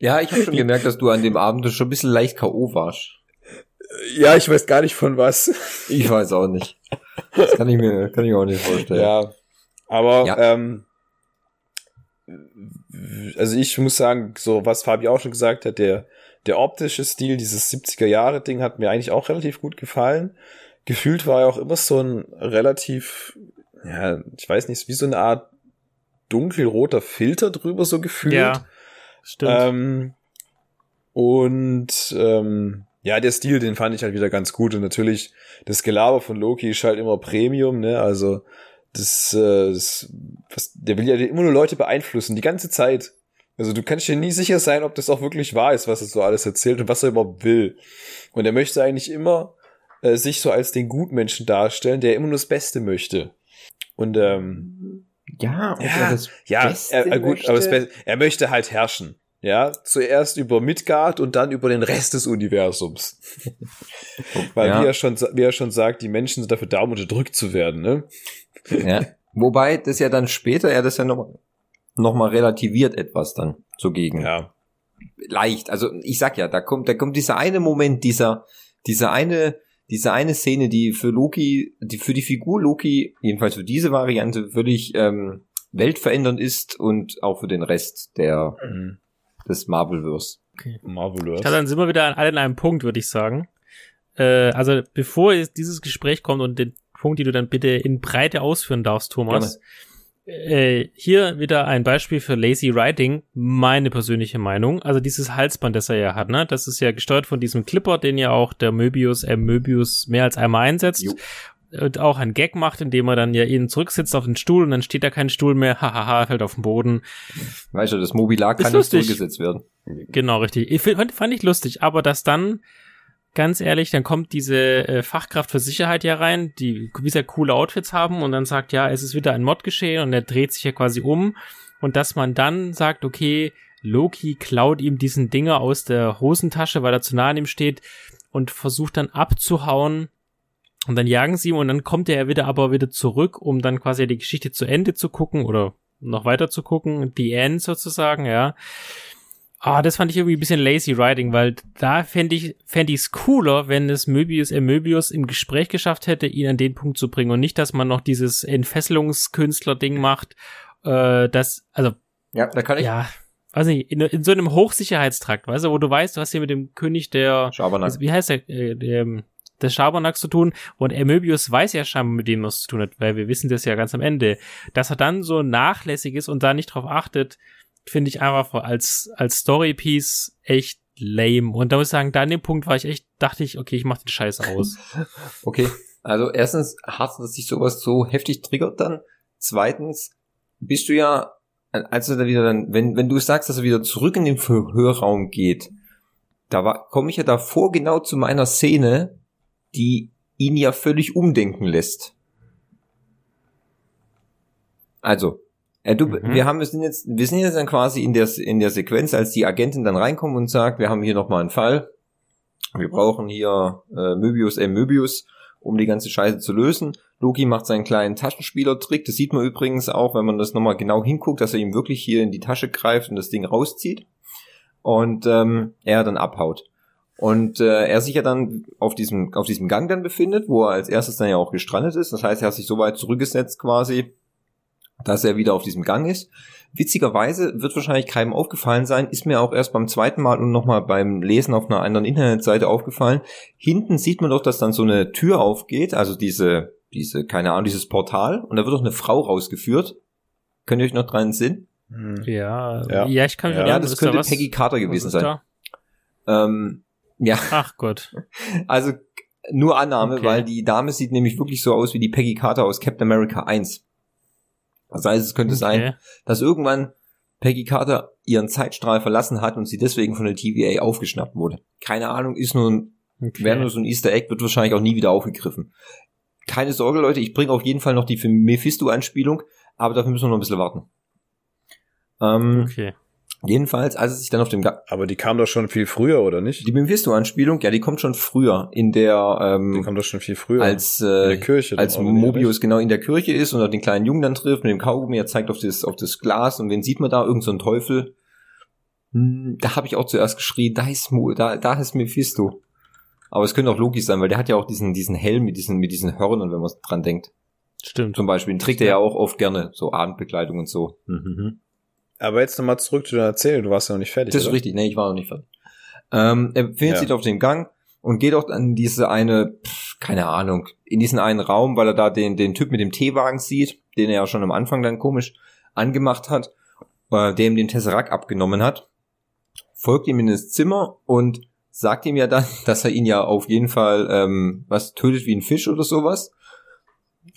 Ja, ich habe schon gemerkt, dass du an dem Abend schon ein bisschen leicht K.O. warst. ja, ich weiß gar nicht von was. Ich weiß auch nicht. Das kann ich mir, kann ich mir auch nicht vorstellen. Ja, aber Ja. ähm, also ich muss sagen, so was Fabi auch schon gesagt hat, der der optische Stil, dieses 70er Jahre Ding hat mir eigentlich auch relativ gut gefallen. Gefühlt war er auch immer so ein relativ, ja, ich weiß nicht, wie so eine Art dunkelroter Filter drüber so gefühlt. Ja, stimmt. Ähm, und ähm, ja, der Stil, den fand ich halt wieder ganz gut. Und natürlich, das Gelaber von Loki ist halt immer Premium, ne? Also, das, äh, das was, der will ja immer nur Leute beeinflussen, die ganze Zeit. Also du kannst dir nie sicher sein, ob das auch wirklich wahr ist, was er so alles erzählt und was er überhaupt will. Und er möchte eigentlich immer äh, sich so als den Gutmenschen darstellen, der immer nur das Beste möchte. Und ähm, Ja, Ja, er das ja, Beste er, er, gut, möchte. aber das Be- er möchte halt herrschen. Ja, zuerst über Midgard und dann über den Rest des Universums. Weil Ja. wie er schon, wie er schon sagt, die Menschen sind dafür da, um unterdrückt zu werden, ne? Ja. Wobei das ja dann später er das ja noch, noch mal relativiert etwas dann zugegen. Ja. Leicht. Also ich sag ja, da kommt, da kommt dieser eine Moment, dieser, dieser eine, diese eine Szene, die für Loki, die für die Figur Loki, jedenfalls für diese Variante, völlig ähm, weltverändernd ist und auch für den Rest der Mhm. des Marvelverse. Marvelous. Ja, dann sind wir wieder an- alle in einem Punkt, würde ich sagen. Äh, also bevor jetzt dieses Gespräch kommt und den Punkt, den du dann bitte in Breite ausführen darfst, Thomas. Äh, hier wieder ein Beispiel für Lazy Writing, meine persönliche Meinung. Also dieses Halsband, das er ja hat, ne? Das ist ja gesteuert von diesem Clipper, den ja auch der Möbius, äh, Möbius mehr als einmal einsetzt. Jo. Und auch einen Gag macht, indem er dann ja ihn zurücksitzt auf den Stuhl und dann steht da kein Stuhl mehr, hahaha, fällt auf den Boden. Weißt du, das Mobilar kann nicht lustig. zurückgesetzt werden. Genau, richtig. Ich fand ich lustig, aber dass dann, ganz ehrlich, dann kommt diese äh, Fachkraft für Sicherheit ja rein, die wie sehr coole Outfits haben und dann sagt, ja, es ist wieder ein Mod geschehen und er dreht sich ja quasi um. Und dass man dann sagt, okay, Loki klaut ihm diesen Dinger aus der Hosentasche, weil er zu nah an ihm steht und versucht dann abzuhauen. Und dann jagen sie ihn und dann kommt er ja wieder aber wieder zurück, um dann quasi die Geschichte zu Ende zu gucken oder noch weiter zu gucken, die End sozusagen, ja. Ah, das fand ich irgendwie ein bisschen lazy writing, weil da fände ich fände ich es cooler, wenn es Möbius äh, Möbius im Gespräch geschafft hätte, ihn an den Punkt zu bringen und nicht, dass man noch dieses Entfesselungskünstler-Ding macht, äh, das, also, Ja, da kann ich. ja, weiß nicht, in, in so einem Hochsicherheitstrakt, weißt du, wo du weißt, du hast hier mit dem König der, Schabernack. wie heißt der, äh, der des Schabernacks zu tun und Möbius weiß ja scheinbar, mit dem was zu tun hat, weil wir wissen das ja ganz am Ende, dass er dann so nachlässig ist und da nicht drauf achtet, finde ich einfach als, als Story-Piece echt lame. Und da muss ich sagen, da an dem Punkt war ich echt, dachte ich, okay, ich mach den Scheiß aus. Okay, also erstens hart, dass sich sowas so heftig triggert dann. Zweitens bist du ja, als du da wieder dann, wenn, wenn du sagst, dass er wieder zurück in den Verhörraum geht, da komme ich ja davor genau zu meiner Szene, die ihn ja völlig umdenken lässt. Also, äh, du, mhm. wir haben, wir sind jetzt, wir sind jetzt dann quasi in der, in der Sequenz, als die Agentin dann reinkommt und sagt, wir haben hier nochmal einen Fall. Wir brauchen hier äh, Möbius M. Möbius, um die ganze Scheiße zu lösen. Loki macht seinen kleinen Taschenspielertrick. Das sieht man übrigens auch, wenn man das nochmal genau hinguckt, dass er ihm wirklich hier in die Tasche greift und das Ding rauszieht. Und ähm, er dann abhaut. Und äh, er sich ja dann auf diesem, auf diesem Gang dann befindet, wo er als erstes dann ja auch gestrandet ist. Das heißt, er hat sich so weit zurückgesetzt quasi, dass er wieder auf diesem Gang ist. Witzigerweise wird wahrscheinlich keinem aufgefallen sein, ist mir auch erst beim zweiten Mal und nochmal beim Lesen auf einer anderen Internetseite aufgefallen. Hinten sieht man doch, dass dann so eine Tür aufgeht, also diese, diese, keine Ahnung, dieses Portal, und da wird doch eine Frau rausgeführt. Könnt ihr euch noch dran sehen? Hm. Ja, ja, ja, ich kann ja. ja, das könnte da Peggy Carter gewesen sein. Ähm, ja. Ach Gott. Also nur Annahme, okay. weil die Dame sieht nämlich wirklich so aus wie die Peggy Carter aus Captain America 1. Das heißt, es könnte okay. sein, dass irgendwann Peggy Carter ihren Zeitstrahl verlassen hat und sie deswegen von der TVA aufgeschnappt wurde. Keine Ahnung, ist nur ein, okay. wäre nur so ein Easter Egg, wird wahrscheinlich auch nie wieder aufgegriffen. Keine Sorge, Leute, ich bringe auf jeden Fall noch die Mephisto-Anspielung, aber dafür müssen wir noch ein bisschen warten. Ähm, okay. Jedenfalls, als es sich dann auf dem Ga Aber die kam doch schon viel früher, oder nicht? Die Mephisto-Anspielung, ja, die kommt schon früher in der ähm, Die kommt doch schon viel früher. Als äh, in der Kirche als Mobius genau in der Kirche ist und den kleinen Jungen dann trifft mit dem Kaugummi, er zeigt auf das auf das Glas und wen sieht man da irgend so ein Teufel? Hm, da habe ich auch zuerst geschrien, da ist Mo, da da ist Mephisto. Aber es könnte auch logisch sein, weil der hat ja auch diesen diesen Helm mit diesen mit diesen Hörnern, wenn man dran denkt. Stimmt. Zum Beispiel, den trägt er ja auch oft gerne, so Abendbekleidung und so. Mhm. Aber jetzt nochmal zurück zu deiner Erzählung, du warst ja noch nicht fertig. Das ist richtig, nee, ich war noch nicht fertig. Ähm, er befindet ja. sich auf dem Gang und geht auch an diese eine, pff, keine Ahnung, in diesen einen Raum, weil er da den, den Typ mit dem Teewagen sieht, den er ja schon am Anfang dann komisch angemacht hat, äh, der ihm den Tesseract abgenommen hat, folgt ihm in das Zimmer und sagt ihm ja dann, dass er ihn ja auf jeden Fall ähm, was tötet wie ein Fisch oder sowas.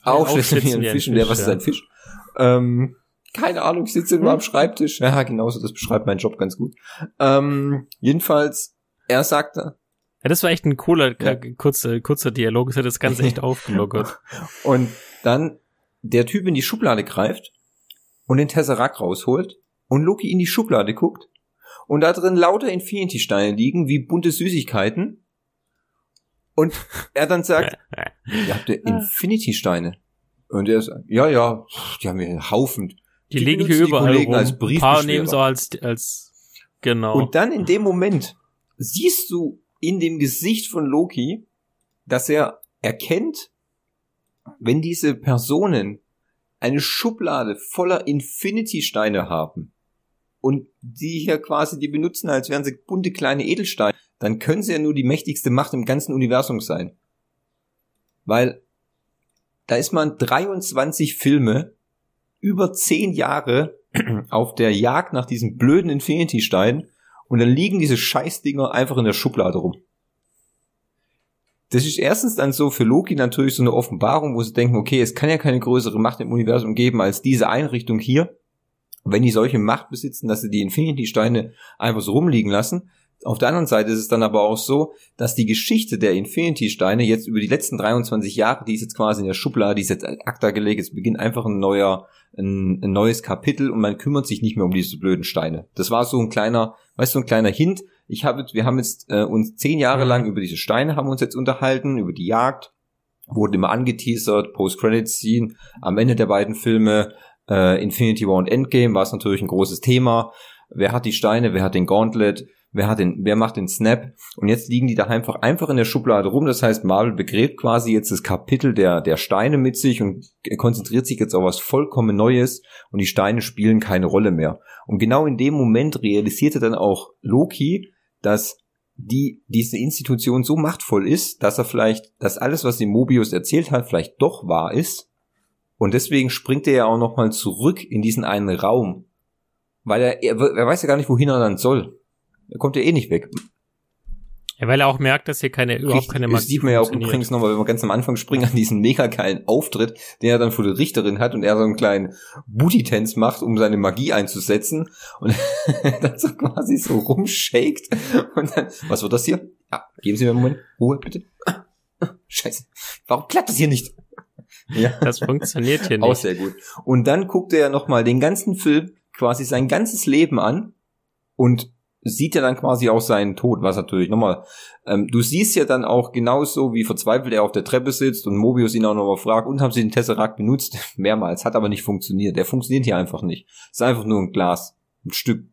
Aufschlitzen wie ein Fisch, und der, was ja. ist ein Fisch? Ähm, keine Ahnung, ich sitze immer am Schreibtisch. Ja, genauso, das beschreibt meinen Job ganz gut. Ähm, jedenfalls, er sagte. Ja, das war echt ein cooler, ja. kurzer, kurzer Dialog. Es hat das Ganze echt aufgelockert. Und dann der Typ in die Schublade greift und den Tesseract rausholt und Loki in die Schublade guckt und da drin lauter Infinity-Steine liegen, wie bunte Süßigkeiten. Und er dann sagt, ihr habt ja Infinity-Steine. Und er sagt, ja, ja, die haben wir einen Haufen. Die, die liegen hier überall rum. Als Ein paar nehmen so als, als, genau. Und dann in dem Moment siehst du in dem Gesicht von Loki, dass er erkennt, wenn diese Personen eine Schublade voller Infinity-Steine haben und die hier quasi die benutzen, als wären sie bunte kleine Edelsteine, dann können sie ja nur die mächtigste Macht im ganzen Universum sein. Weil da ist man 23 Filme über zehn Jahre auf der Jagd nach diesem blöden Infinity-Stein und dann liegen diese Scheißdinger einfach in der Schublade rum. Das ist erstens dann so für Loki natürlich so eine Offenbarung, wo sie denken, okay, es kann ja keine größere Macht im Universum geben als diese Einrichtung hier. Wenn die solche Macht besitzen, dass sie die Infinity-Steine einfach so rumliegen lassen, auf der anderen Seite ist es dann aber auch so, dass die Geschichte der Infinity-Steine jetzt über die letzten 23 Jahre, die ist jetzt quasi in der Schublade, die ist jetzt akta gelegt, es beginnt einfach ein neuer, ein, ein, neues Kapitel und man kümmert sich nicht mehr um diese blöden Steine. Das war so ein kleiner, weißt du, ein kleiner Hint. Ich habe, wir haben jetzt äh, uns zehn Jahre lang über diese Steine haben uns jetzt unterhalten, über die Jagd, wurden immer angeteasert, Post-Credit-Scene, am Ende der beiden Filme, äh, Infinity War und Endgame war es natürlich ein großes Thema. Wer hat die Steine, wer hat den Gauntlet, wer hat den, wer macht den Snap und jetzt liegen die da einfach, einfach in der Schublade rum. Das heißt, Marvel begräbt quasi jetzt das Kapitel der, der Steine mit sich und konzentriert sich jetzt auf was vollkommen Neues und die Steine spielen keine Rolle mehr. Und genau in dem Moment realisierte dann auch Loki, dass die, diese Institution so machtvoll ist, dass er vielleicht, dass alles, was ihm Mobius erzählt hat, vielleicht doch wahr ist. Und deswegen springt er ja auch nochmal zurück in diesen einen Raum Weil er, er, er weiß ja gar nicht, wohin er dann soll. Er kommt ja eh nicht weg. Ja, weil er auch merkt, dass hier keine, überhaupt Richtig, keine das Magie sieht man ja auch übrigens nochmal, wenn wir ganz am Anfang springen, an diesen mega geilen Auftritt, den er dann vor der Richterin hat und er so einen kleinen Booty-Tanz macht, um seine Magie einzusetzen und dann so quasi so rumshakt und dann, was wird das hier? Ja, geben Sie mir einen Moment, Ruhe, bitte. Scheiße, warum klappt das hier nicht? Ja. Das funktioniert hier Auch nicht. sehr gut. Und dann guckt er nochmal den ganzen Film, quasi sein ganzes Leben an und sieht ja dann quasi auch seinen Tod, was natürlich nochmal, ähm, du siehst ja dann auch genauso, wie verzweifelt er auf der Treppe sitzt und Mobius ihn auch nochmal fragt, und haben sie den Tesseract benutzt? Mehrmals, hat aber nicht funktioniert. Der funktioniert hier einfach nicht. ist einfach nur ein Glas, ein Stück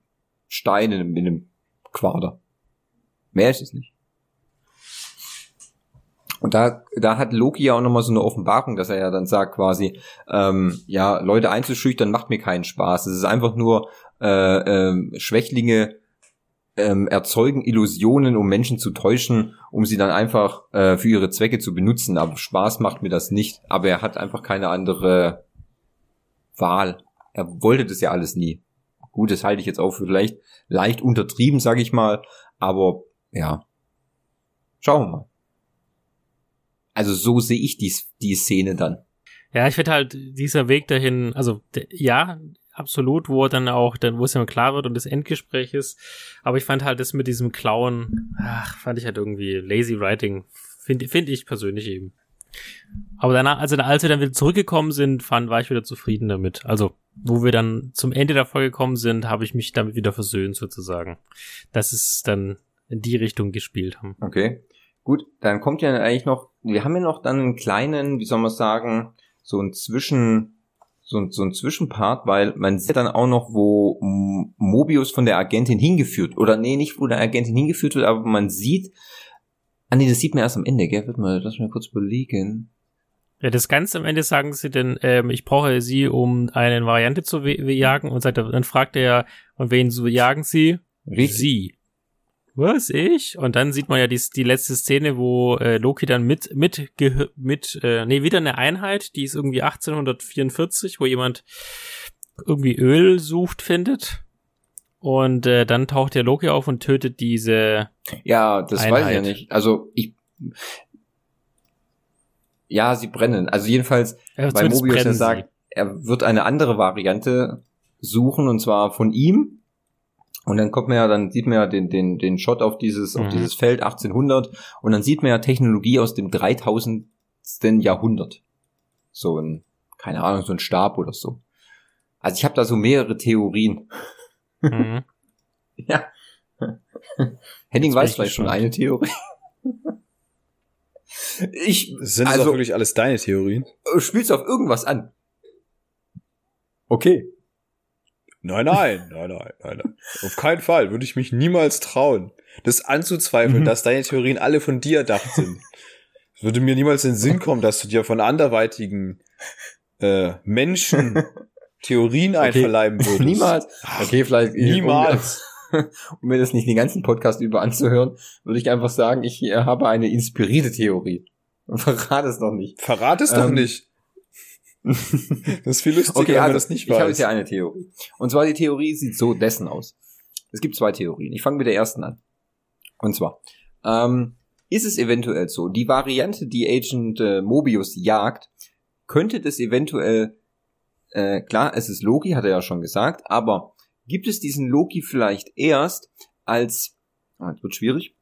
Stein in einem, in einem Quader. Mehr ist es nicht. Und da, da hat Loki ja auch nochmal so eine Offenbarung, dass er ja dann sagt quasi, ähm, ja, Leute einzuschüchtern macht mir keinen Spaß. Es ist einfach nur äh, ähm, Schwächlinge ähm, erzeugen Illusionen, um Menschen zu täuschen, um sie dann einfach äh, für ihre Zwecke zu benutzen. Aber Spaß macht mir das nicht. Aber er hat einfach keine andere Wahl. Er wollte das ja alles nie. Gut, das halte ich jetzt auch für leicht, leicht untertrieben, sage ich mal. Aber ja, schauen wir mal. Also so sehe ich die, die Szene dann. Ja, ich finde halt dieser Weg dahin, also ja, absolut, wo dann auch, dann, wo es dann klar wird und das Endgespräch ist. Aber ich fand halt das mit diesem Klauen, ach, fand ich halt irgendwie lazy writing, finde find ich persönlich eben. Aber danach, also als wir dann wieder zurückgekommen sind, fand, war ich wieder zufrieden damit. Also, wo wir dann zum Ende der Folge gekommen sind, habe ich mich damit wieder versöhnt sozusagen. Dass es dann in die Richtung gespielt haben. Okay. Gut, dann kommt ja eigentlich noch, wir haben ja noch dann einen kleinen, wie soll man sagen, so ein Zwischen, so ein, so ein Zwischenpart, weil man sieht dann auch noch, wo Mobius von der Agentin hingeführt, oder nee, nicht wo der Agentin hingeführt wird, aber man sieht, ah nee, das sieht man erst am Ende, gell, warte mal, lass mich kurz überlegen. Ja, das Ganze am Ende sagen sie denn, ähm, ich brauche sie, um eine Variante zu jagen. Und dann fragt er, und wen so jagen sie? Sie. Was, ich? Und dann sieht man ja die, die letzte Szene, wo äh, Loki dann mit, mit, mit äh, nee, wieder eine Einheit, die ist irgendwie 1844, wo jemand irgendwie Öl sucht, findet. Und äh, dann taucht der Loki auf und tötet diese Ja, das weiß ich ja Einheit. nicht. Also, ich, ja, sie brennen. Also jedenfalls, äh, weil Mobius ja sagt, er wird eine andere Variante suchen und zwar von ihm. Und dann kommt man ja, dann sieht man ja den, den, den Shot auf dieses, auf Mhm. dieses Feld 1800 und dann sieht man ja Technologie aus dem 3000. Jahrhundert. So ein, keine Ahnung, so ein Stab oder so. Also ich habe da so mehrere Theorien. Mhm. Ja. Henning weiß ich vielleicht schon eine Theorie. Ich Sind das Also- auch wirklich alles deine Theorien? äh, spiel's auf irgendwas an. Okay. Nein, nein, nein, nein, nein, nein. Auf keinen Fall würde ich mich niemals trauen, das anzuzweifeln, Mhm. dass deine Theorien alle von dir erdacht sind. Es würde mir niemals in den Sinn kommen, dass du dir von anderweitigen äh, Menschen Theorien einverleiben würdest. Niemals. Okay, vielleicht Niemals. Um, um mir das nicht den ganzen Podcast über anzuhören, würde ich einfach sagen, ich äh, habe eine inspirierte Theorie. Und verrate es noch nicht. Verrat es doch Ähm. nicht. Das ist viel lustiger, Okay, also, das nicht ich habe weiß. jetzt ja eine Theorie. Und zwar die Theorie sieht so dessen aus. Es gibt zwei Theorien. Ich fange mit der ersten an. Und zwar, ähm, ist es eventuell so, die Variante, die Agent äh, Mobius jagt, könnte das eventuell, äh, klar, es ist Loki, hat er ja schon gesagt, aber gibt es diesen Loki vielleicht erst als, ah, das wird schwierig,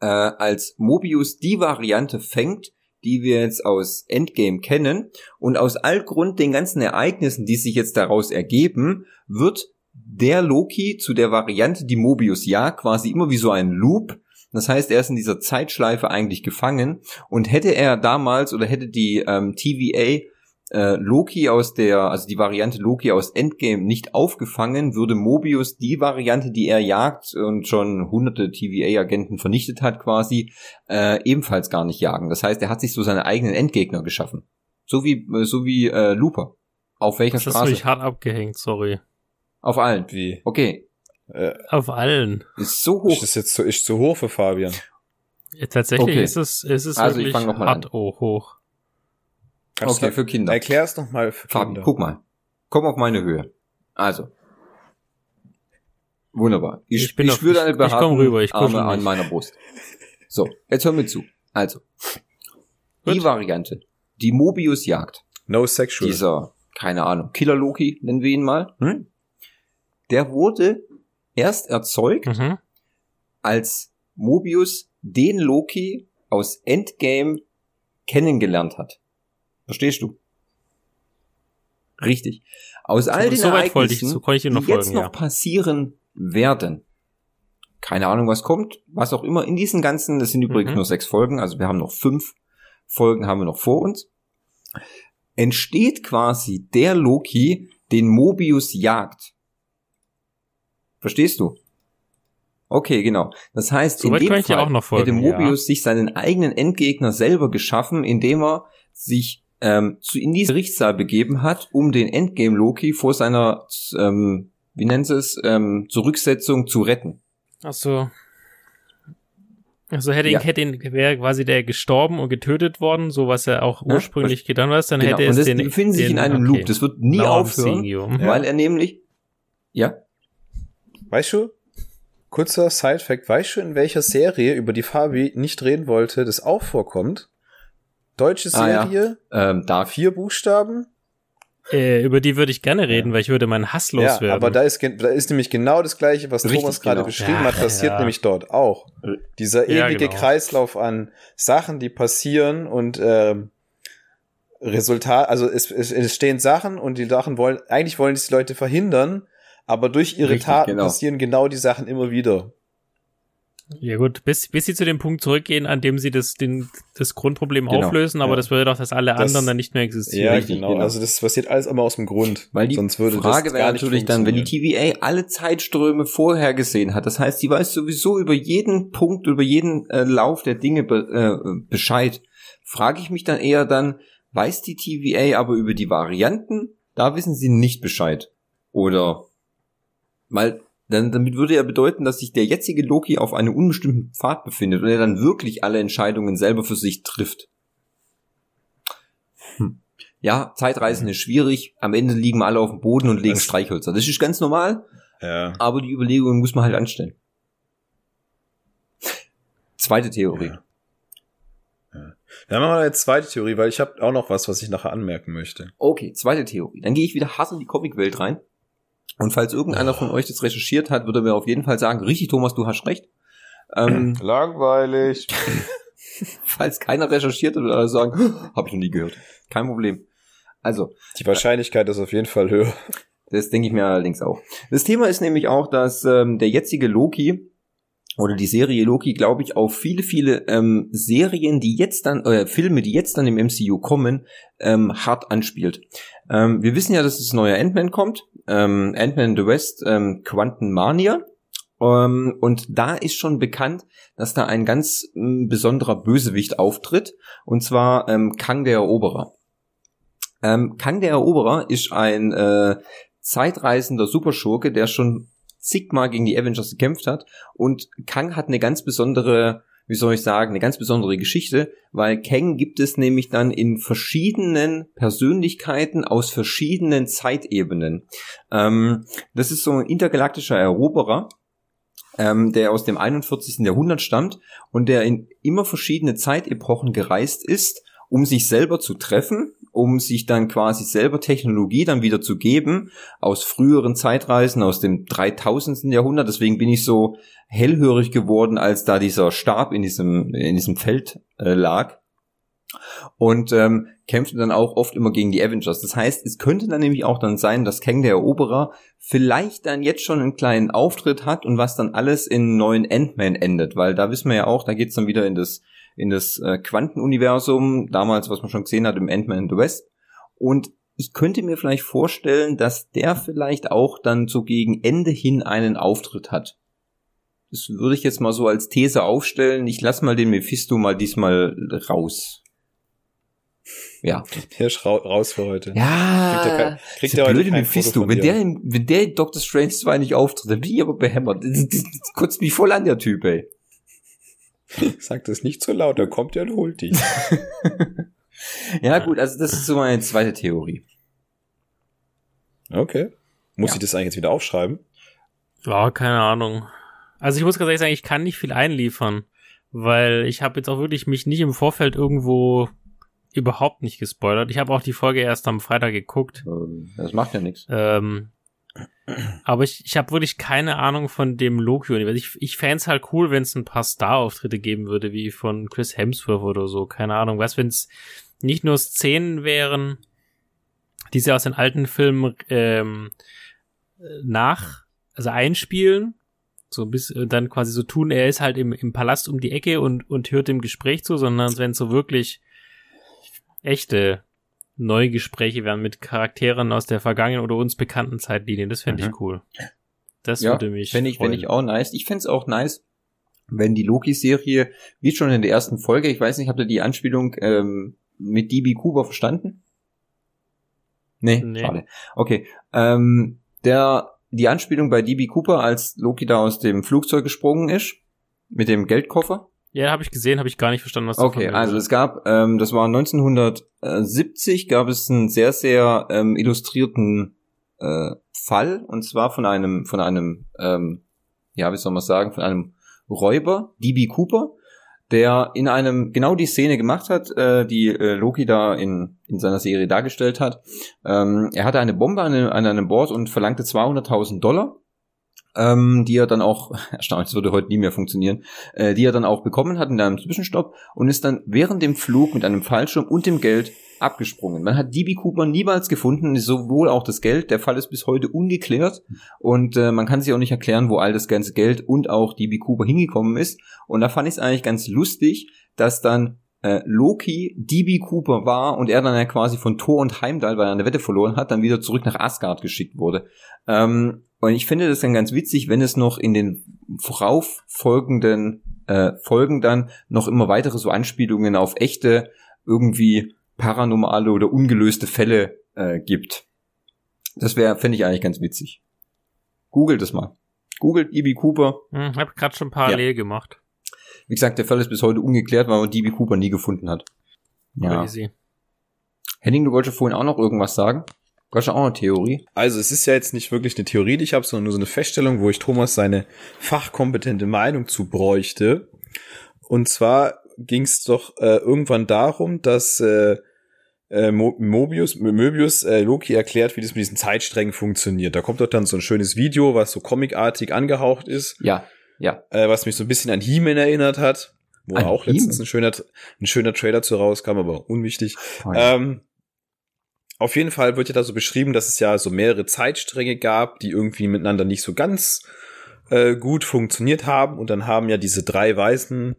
äh, als Mobius die Variante fängt, die wir jetzt aus Endgame kennen und aus Altgrund den ganzen Ereignissen, die sich jetzt daraus ergeben, wird der Loki zu der Variante, die Mobius jagt, quasi immer wie so ein Loop. Das heißt, er ist in dieser Zeitschleife eigentlich gefangen und hätte er damals oder hätte die ähm, TVA äh, Loki aus der, also die Variante Loki aus Endgame nicht aufgefangen, würde Mobius die Variante, die er jagt und schon hunderte TVA-Agenten vernichtet hat quasi, äh, ebenfalls gar nicht jagen. Das heißt, er hat sich so seine eigenen Endgegner geschaffen. So wie, äh, so wie äh, Looper. Auf welcher Das ist Straße? wirklich hart abgehängt, sorry. Auf allen. Wie? Okay. Äh, Auf allen. Ist so ist hoch. das jetzt zu, ist zu hoch für Fabian? Ja, tatsächlich Okay. ist es, ist es Also, ich wirklich fang noch mal hart oh, hoch. Kannst Okay, für Kinder. Erklär's noch mal für Fabi, Kinder. guck mal. Komm auf meine Höhe. Also. Wunderbar. Ich, Ich ich, bin ich doch- würde ich- eine ich komm behaarten rüber, ich Arme an meiner Brust. So, jetzt hör mir zu. Also, die Gut. Variante, die Mobius-Jagd, No sexual. dieser, keine Ahnung, Killer Loki, nennen wir ihn mal, hm? der wurde erst erzeugt, Mhm. als Mobius den Loki aus Endgame kennengelernt hat. Verstehst du? Richtig. Aus all den Soweit wollte ich, Ereignissen, so ich die jetzt folgen, noch ja. passieren werden. Keine Ahnung, was kommt, was auch immer in diesen ganzen, das sind übrigens Mhm. nur sechs Folgen, also wir haben noch fünf Folgen haben wir noch vor uns. Entsteht quasi der Loki, den Mobius jagt. Verstehst du? Okay, genau. Das heißt, Soweit in dem Fall noch hätte folgen, Mobius sich seinen eigenen Endgegner selber geschaffen, indem er sich ähm, zu in diesen Gerichtssaal begeben hat, um den Endgame Loki vor seiner, ähm, wie nennt es, ähm, Zurücksetzung zu retten. Ach so. Also hätte Ja. ihn, hätte ihn, wäre quasi der gestorben und getötet worden, so was er auch Ja, ursprünglich getan hat, dann Genau. hätte Und es das den, die befinden sich den, in einem okay. Loop. Das wird nie Now I'm aufhören. Ja. weil er nämlich, ja, Weißt du? Kurzer Side-Fact. Weißt du, in welcher Serie, über die Fabi nicht reden wollte, das auch vorkommt? Deutsche Ah, ja. Serie, ähm, Dark. vier Buchstaben. Äh, über die würde ich gerne reden, weil ich würde meinen Hass Ja, loswerden. aber da ist, da ist nämlich genau das Gleiche, was Richtig, Thomas gerade genau. beschrieben Ja, hat, passiert ja. nämlich dort auch. Dieser Ja, ewige genau. Kreislauf an Sachen, die passieren und ähm, Resultat, also es, es entstehen Sachen und die Sachen wollen, eigentlich wollen es die Leute verhindern, aber durch ihre Richtig, Taten genau. passieren genau die Sachen immer wieder. Ja gut, bis, bis sie zu dem Punkt zurückgehen, an dem sie das, den, das Grundproblem Genau, auflösen, aber ja. das würde doch, dass alle Das- anderen dann nicht mehr existieren. Ja, richtig, genau. genau. Also das passiert alles immer aus dem Grund. Weil die Sonst würde Frage das wäre natürlich dann, wenn die. TVA alle Zeitströme vorhergesehen hat, das heißt, sie weiß sowieso über jeden Punkt, über jeden äh, Lauf der Dinge be äh, Bescheid, frage ich mich dann eher dann, weiß die TVA aber über die Varianten, da wissen sie nicht Bescheid. Oder, weil dann, damit würde ja bedeuten, dass sich der jetzige Loki auf einem unbestimmten Pfad befindet und er dann wirklich alle Entscheidungen selber für sich trifft. Hm. Ja, Zeitreisen ist schwierig. Am Ende liegen wir alle auf dem Boden und legen Das- Streichhölzer. Das ist ganz normal, Ja. aber die Überlegungen muss man halt anstellen. Zweite Theorie. Ja. Dann machen wir eine zweite Theorie, weil ich habe auch noch was, was ich nachher anmerken möchte. Okay, zweite Theorie. Dann gehe ich wieder hart in die Comicwelt rein. Und falls irgendeiner von euch das recherchiert hat, würde er mir auf jeden Fall sagen, richtig, Thomas, du hast recht. Ähm, Langweilig. falls keiner recherchiert hat, würde er sagen, habe ich noch nie gehört. Kein Problem. Also, Die Wahrscheinlichkeit ist auf jeden Fall höher. Das denke ich mir allerdings auch. Das Thema ist nämlich auch, dass ähm, der jetzige Loki oder die Serie Loki, glaube ich, auf viele, viele ähm, Serien, die jetzt dann, äh, Filme, die jetzt dann im MCU kommen, ähm, hart anspielt. Ähm, wir wissen ja, dass das neue Ant-Man kommt. Ähm, Ant-Man in the West, ähm, Quantum Mania. Ähm, und da ist schon bekannt, dass da ein ganz ähm, besonderer Bösewicht auftritt. Und zwar ähm, Kang der Eroberer. Ähm, Kang der Eroberer ist ein äh, zeitreisender Superschurke, der schon zigmal gegen die Avengers gekämpft hat. Und Kang hat eine ganz besondere, wie soll ich sagen, eine ganz besondere Geschichte, weil Kang gibt es nämlich dann in verschiedenen Persönlichkeiten aus verschiedenen Zeitebenen. Ähm, das ist so ein intergalaktischer Eroberer, ähm, der aus dem 41. Jahrhundert stammt und der in immer verschiedene Zeitepochen gereist ist, um sich selber zu treffen, um sich dann quasi selber Technologie dann wieder zu geben aus früheren Zeitreisen aus dem 3000. Jahrhundert. Deswegen bin ich so hellhörig geworden, als da dieser Stab in diesem in diesem Feld äh, lag und ähm, kämpfte dann auch oft immer gegen die Avengers. Das heißt, es könnte dann nämlich auch dann sein, dass Kang der Eroberer vielleicht dann jetzt schon einen kleinen Auftritt hat und was dann alles in neuen Ant-Man endet, weil da wissen wir ja auch, da geht's dann wieder in das in das äh, Quantenuniversum, damals, was man schon gesehen hat im Ant-Man in the West. Und ich könnte mir vielleicht vorstellen, dass der vielleicht auch dann so gegen Ende hin einen Auftritt hat. Das würde ich jetzt mal so als These aufstellen. Ich lass mal den Mephisto mal diesmal raus. Ja. Hirsch ra raus für heute. Ja. Kriegt er kriegt der er blöde Mephisto. Wenn der, wenn der in Doctor Strange 2 nicht auftritt, dann bin ich aber behämmert. Das, das, das kotzt mich voll an, der Typ, ey. Sag das nicht so laut, dann kommt er und holt dich. Ja, gut, also das ist so meine zweite Theorie. Okay. Muss Ja. ich das eigentlich jetzt wieder aufschreiben? Ja, keine Ahnung. Also ich muss ganz ehrlich sagen, ich kann nicht viel einliefern, weil ich habe jetzt auch wirklich mich nicht im Vorfeld irgendwo überhaupt nicht gespoilert. Ich habe auch die Folge erst am Freitag geguckt. Ähm, Das macht ja nichts. Ähm, aber ich, ich habe wirklich keine Ahnung von dem Loki-Universum. Ich, ich fänd's halt cool, wenn es ein paar Star-Auftritte geben würde, wie von Chris Hemsworth oder so. Keine Ahnung. Was, wenn es nicht nur Szenen wären, die sie aus den alten Filmen ähm, nach, also einspielen, so bis dann quasi so tun, er ist halt im, im Palast um die Ecke und, und hört dem Gespräch zu, sondern wenn es so wirklich echte neue Gespräche wären mit Charakteren aus der vergangenen oder uns bekannten Zeitlinien. Das fände Mhm. ich cool. Das Ja, würde mich. Fände ich, fänd ich auch nice. Ich fände es auch nice, wenn die Loki-Serie, wie schon in der ersten Folge, ich weiß nicht, habt ihr die Anspielung ähm, mit DB Cooper verstanden? Nee, Nee. schade. Okay. Ähm, der, die Anspielung bei DB Cooper, als Loki da aus dem Flugzeug gesprungen ist, mit dem Geldkoffer. Ja, habe ich gesehen, habe ich gar nicht verstanden, was du Okay, also es gab, ähm, das war 1970, gab es einen sehr, sehr ähm, illustrierten äh, Fall, und zwar von einem, von einem, ähm, ja, wie soll man sagen, von einem Räuber, DB Cooper, der in einem genau die Szene gemacht hat, äh, die äh, Loki da in, in seiner Serie dargestellt hat. Ähm, er hatte eine Bombe an, einem- an einem Board und verlangte 200.000 Dollar, ähm, die er dann auch, erstaunlich, das würde heute nie mehr funktionieren, äh, die er dann auch bekommen hat in einem Zwischenstopp und ist dann während dem Flug mit einem Fallschirm und dem Geld abgesprungen. Man hat DB Cooper niemals gefunden, sowohl auch das Geld. Der Fall ist bis heute ungeklärt und äh, man kann sich auch nicht erklären, wo all das ganze Geld und auch DB Cooper hingekommen ist. Und da fand ich es eigentlich ganz lustig, dass dann äh, Loki DB Cooper war und er dann ja quasi von Thor und Heimdall, weil er eine Wette verloren hat, dann wieder zurück nach Asgard geschickt wurde. Ähm, und ich finde das dann ganz witzig, wenn es noch in den vorauf folgenden äh, Folgen dann noch immer weitere so Anspielungen auf echte irgendwie paranormale oder ungelöste Fälle äh, gibt. Das wäre, fände ich eigentlich ganz witzig. Googelt es mal. Googelt E.B. Cooper. Hm, hab gerade schon parallel gemacht. Wie gesagt, der Fall ist bis heute ungeklärt, weil man D.B. Cooper nie gefunden hat. Ja. Crazy. Henning, du wolltest vorhin auch noch irgendwas sagen? Du hast ja auch eine Theorie. Also es ist ja jetzt nicht wirklich eine Theorie, die ich habe, sondern nur so eine Feststellung, wo ich Thomas seine fachkompetente Meinung zu bräuchte. Und zwar ging es doch äh, irgendwann darum, dass äh, äh, Mo Mobius, Möbius äh, Loki erklärt, wie das mit diesen Zeitsträngen funktioniert. Da kommt doch dann so ein schönes Video, was so comicartig angehaucht ist, Ja, ja. äh, was mich so ein bisschen an He-Man erinnert hat, wo An auch letztens ein schöner, ein schöner Trailer zu rauskam, aber unwichtig. Ähm, auf jeden Fall wird ja da so beschrieben, dass es ja so mehrere Zeitstränge gab, die irgendwie miteinander nicht so ganz äh, gut funktioniert haben. Und dann haben ja diese drei weißen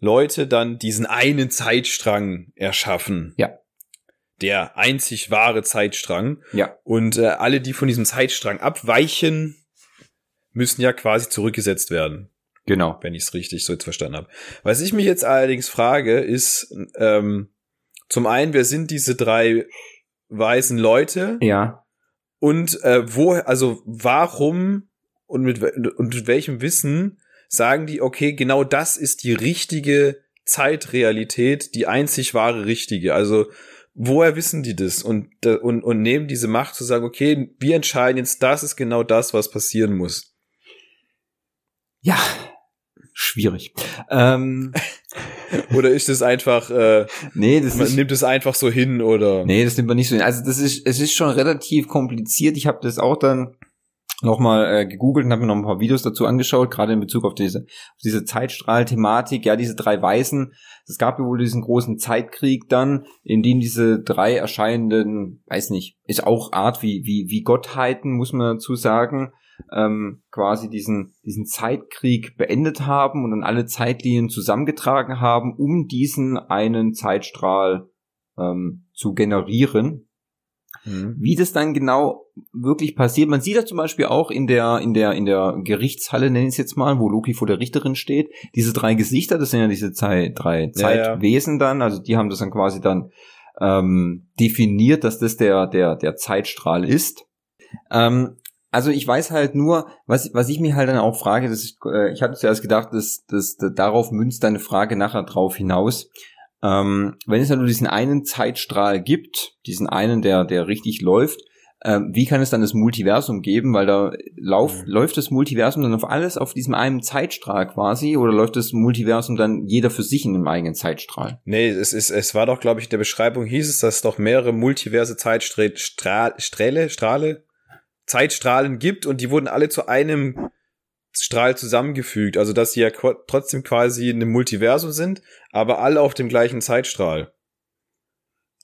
Leute dann diesen einen Zeitstrang erschaffen. Ja. Der einzig wahre Zeitstrang. ja. Und äh, alle, die von diesem Zeitstrang abweichen, müssen ja quasi zurückgesetzt werden Genau. wenn ich es richtig so jetzt verstanden habe. Was ich mich jetzt allerdings frage, ist ähm, zum einen, wer sind diese drei weißen Leute Ja. und äh, wo, also warum und mit, und mit welchem Wissen sagen die, okay, genau das ist die richtige Zeitrealität, die einzig wahre richtige. Also woher wissen die das und, und, und nehmen diese Macht zu sagen, okay, wir entscheiden jetzt, das ist genau das, was passieren muss. Ja. Schwierig. Ähm, Oder ist es einfach, äh, nee, das Man ist, nimmt es einfach so hin oder. Nee, das nimmt man nicht so hin. Also das ist, es ist schon relativ kompliziert. Ich habe das auch dann nochmal äh, gegoogelt und habe mir noch ein paar Videos dazu angeschaut, gerade in Bezug auf diese, auf diese Zeitstrahl-Thematik, ja, diese drei Weißen. Es gab ja wohl diesen großen Zeitkrieg dann, in dem diese drei erscheinenden, weiß nicht, ist auch Art wie, wie, wie Gottheiten, muss man dazu sagen, ähm, quasi diesen, diesen Zeitkrieg beendet haben und dann alle Zeitlinien zusammengetragen haben, um diesen einen Zeitstrahl ähm, zu generieren. Mhm. Wie das dann genau wirklich passiert, man sieht das zum Beispiel auch in der, in der, in der Gerichtshalle, nenne ich es jetzt mal, wo Loki vor der Richterin steht. Diese drei Gesichter, das sind ja diese Zei drei Ja, Zeitwesen dann, also die haben das dann quasi dann ähm, definiert, dass das der, der, der Zeitstrahl ist. Ähm, also ich weiß halt nur, was, was ich mir halt dann auch frage, dass ich, äh, ich hatte zuerst gedacht, dass, dass, dass darauf münzt deine Frage nachher drauf hinaus. Ähm, wenn es ja nur diesen einen Zeitstrahl gibt, diesen einen, der, der richtig läuft, ähm, wie kann es dann das Multiversum geben, weil da lauf, Mhm. läuft das Multiversum dann auf alles auf diesem einen Zeitstrahl quasi oder läuft das Multiversum dann jeder für sich in einem eigenen Zeitstrahl? Nee, es ist, es war doch, glaube ich, in der Beschreibung hieß es, dass es doch mehrere multiverse Zeitsträhle, Strahle, Strahle, Zeitstrahlen gibt und die wurden alle zu einem Strahl zusammengefügt. Also, dass sie ja trotzdem quasi in einem Multiversum sind, aber alle auf dem gleichen Zeitstrahl.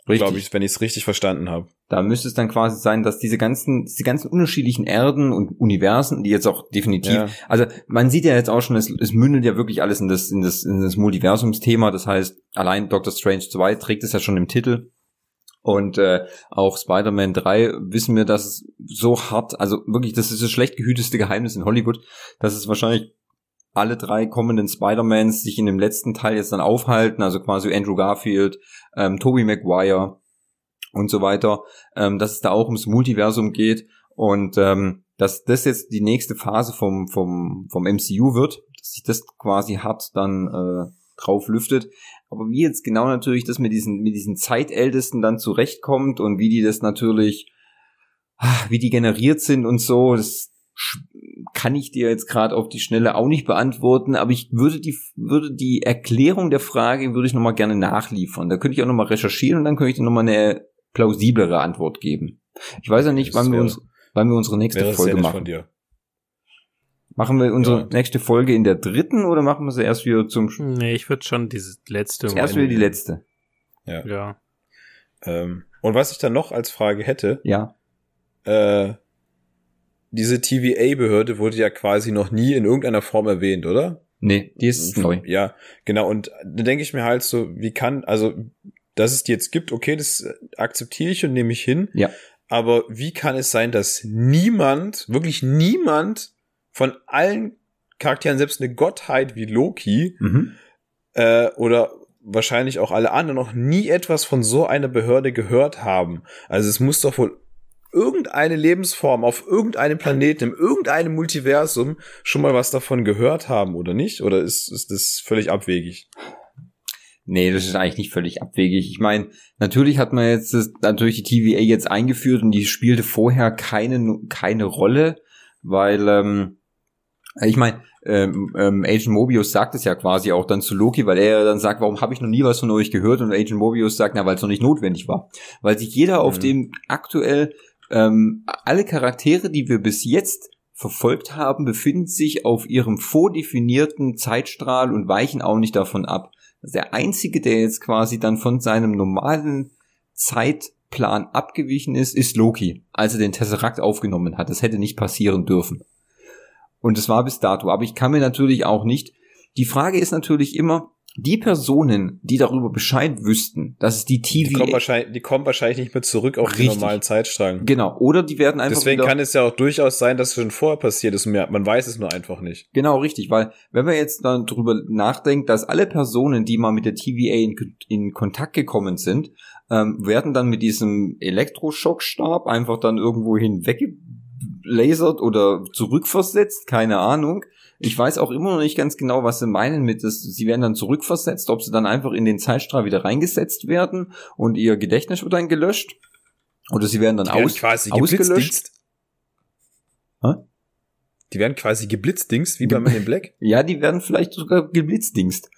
Glaube ich, wenn ich es richtig verstanden habe. Da müsste es dann quasi sein, dass diese ganzen, diese ganzen unterschiedlichen Erden und Universen, die jetzt auch definitiv, Ja. also man sieht ja jetzt auch schon, es, es mündet ja wirklich alles in das, in das, in das Multiversumsthema. Das heißt, allein Doctor Strange 2 trägt es ja schon im Titel. Und äh, auch Spider-Man 3 wissen wir, dass es so hart, also wirklich, das ist das schlecht gehüteste Geheimnis in Hollywood, dass es wahrscheinlich alle drei kommenden Spider-Mans sich in dem letzten Teil jetzt dann aufhalten, also quasi Andrew Garfield, ähm, Tobey Maguire und so weiter, ähm, dass es da auch ums Multiversum geht und ähm, dass das jetzt die nächste Phase vom, vom, vom MCU wird, dass sich das quasi hart dann äh, drauf lüftet. Aber wie jetzt genau natürlich das mit diesen, mit diesen Zeitältesten dann zurechtkommt und wie die das natürlich, ah, wie die generiert sind und so, das kann ich dir jetzt gerade auf die Schnelle auch nicht beantworten, aber ich würde die, würde die Erklärung der Frage, würde ich nochmal gerne nachliefern. Da könnte ich auch nochmal recherchieren und dann könnte ich dir nochmal eine plausiblere Antwort geben. Ich weiß ja nicht, wann wir uns, wann wir unsere nächste Folge machen. Machen wir unsere Ja. nächste Folge in der dritten oder machen wir sie erst wieder zum Sch- Nee, ich würde schon dieses letzte. erst wieder die letzte? Ja. Ähm, und was ich dann noch als Frage hätte, Ja. äh, diese TVA-Behörde wurde ja quasi noch nie in irgendeiner Form erwähnt, oder? Nee, die ist neu. Ja, genau. Und da denke ich mir halt so, wie kann, also, dass es die jetzt gibt, okay, das akzeptiere ich und nehme ich hin. Ja. Aber wie kann es sein, dass niemand, wirklich niemand von allen Charakteren, selbst eine Gottheit wie Loki, Mhm. äh, oder wahrscheinlich auch alle anderen noch nie etwas von so einer Behörde gehört haben. Also es muss doch wohl irgendeine Lebensform auf irgendeinem Planeten, in irgendeinem Multiversum schon mal was davon gehört haben, oder nicht? Oder ist, ist das völlig abwegig? Nee, das ist eigentlich nicht völlig abwegig. Ich meine, natürlich hat man jetzt das, natürlich die TVA jetzt eingeführt und die spielte vorher keine, keine Rolle, weil, ähm, ich meine, ähm, ähm, Agent Mobius sagt es ja quasi auch dann zu Loki, weil er dann sagt, warum habe ich noch nie was von euch gehört? Und Agent Mobius sagt, na, weil es noch nicht notwendig war. Weil sich jeder auf Mhm. dem aktuell, ähm, alle Charaktere, die wir bis jetzt verfolgt haben, befinden sich auf ihrem vordefinierten Zeitstrahl und weichen auch nicht davon ab. Also Der einzige, der jetzt quasi dann von seinem normalen Zeitplan abgewichen ist, ist Loki, als er den Tesseract aufgenommen hat. Das hätte nicht passieren dürfen. Und es war bis dato. Aber ich kann mir natürlich auch nicht. Die Frage ist natürlich immer, die Personen, die darüber Bescheid wüssten, dass es die Die TVA kommen wahrscheinlich, die kommen wahrscheinlich nicht mehr zurück auf den Richtig. normalen Zeitstrang. Genau, oder die werden einfach Deswegen kann es ja auch durchaus sein, dass es schon vorher passiert ist man weiß es nur einfach nicht. Genau, richtig, weil wenn man jetzt dann drüber nachdenkt, dass alle Personen, die mal mit der TVA in, in Kontakt gekommen sind, ähm, werden dann mit diesem Elektroschockstab einfach dann irgendwo hinweggelasert oder zurückversetzt, keine Ahnung. Ich weiß auch immer noch nicht ganz genau, was sie meinen mit, dass sie werden dann zurückversetzt, ob sie dann einfach in den Zeitstrahl wieder reingesetzt werden und ihr Gedächtnis wird dann gelöscht. Oder sie werden dann Die werden aus, quasi ausgelöscht. Hä? Die werden quasi geblitzdingst, wie bei Men in Black. Ja, die werden vielleicht sogar geblitzdingst.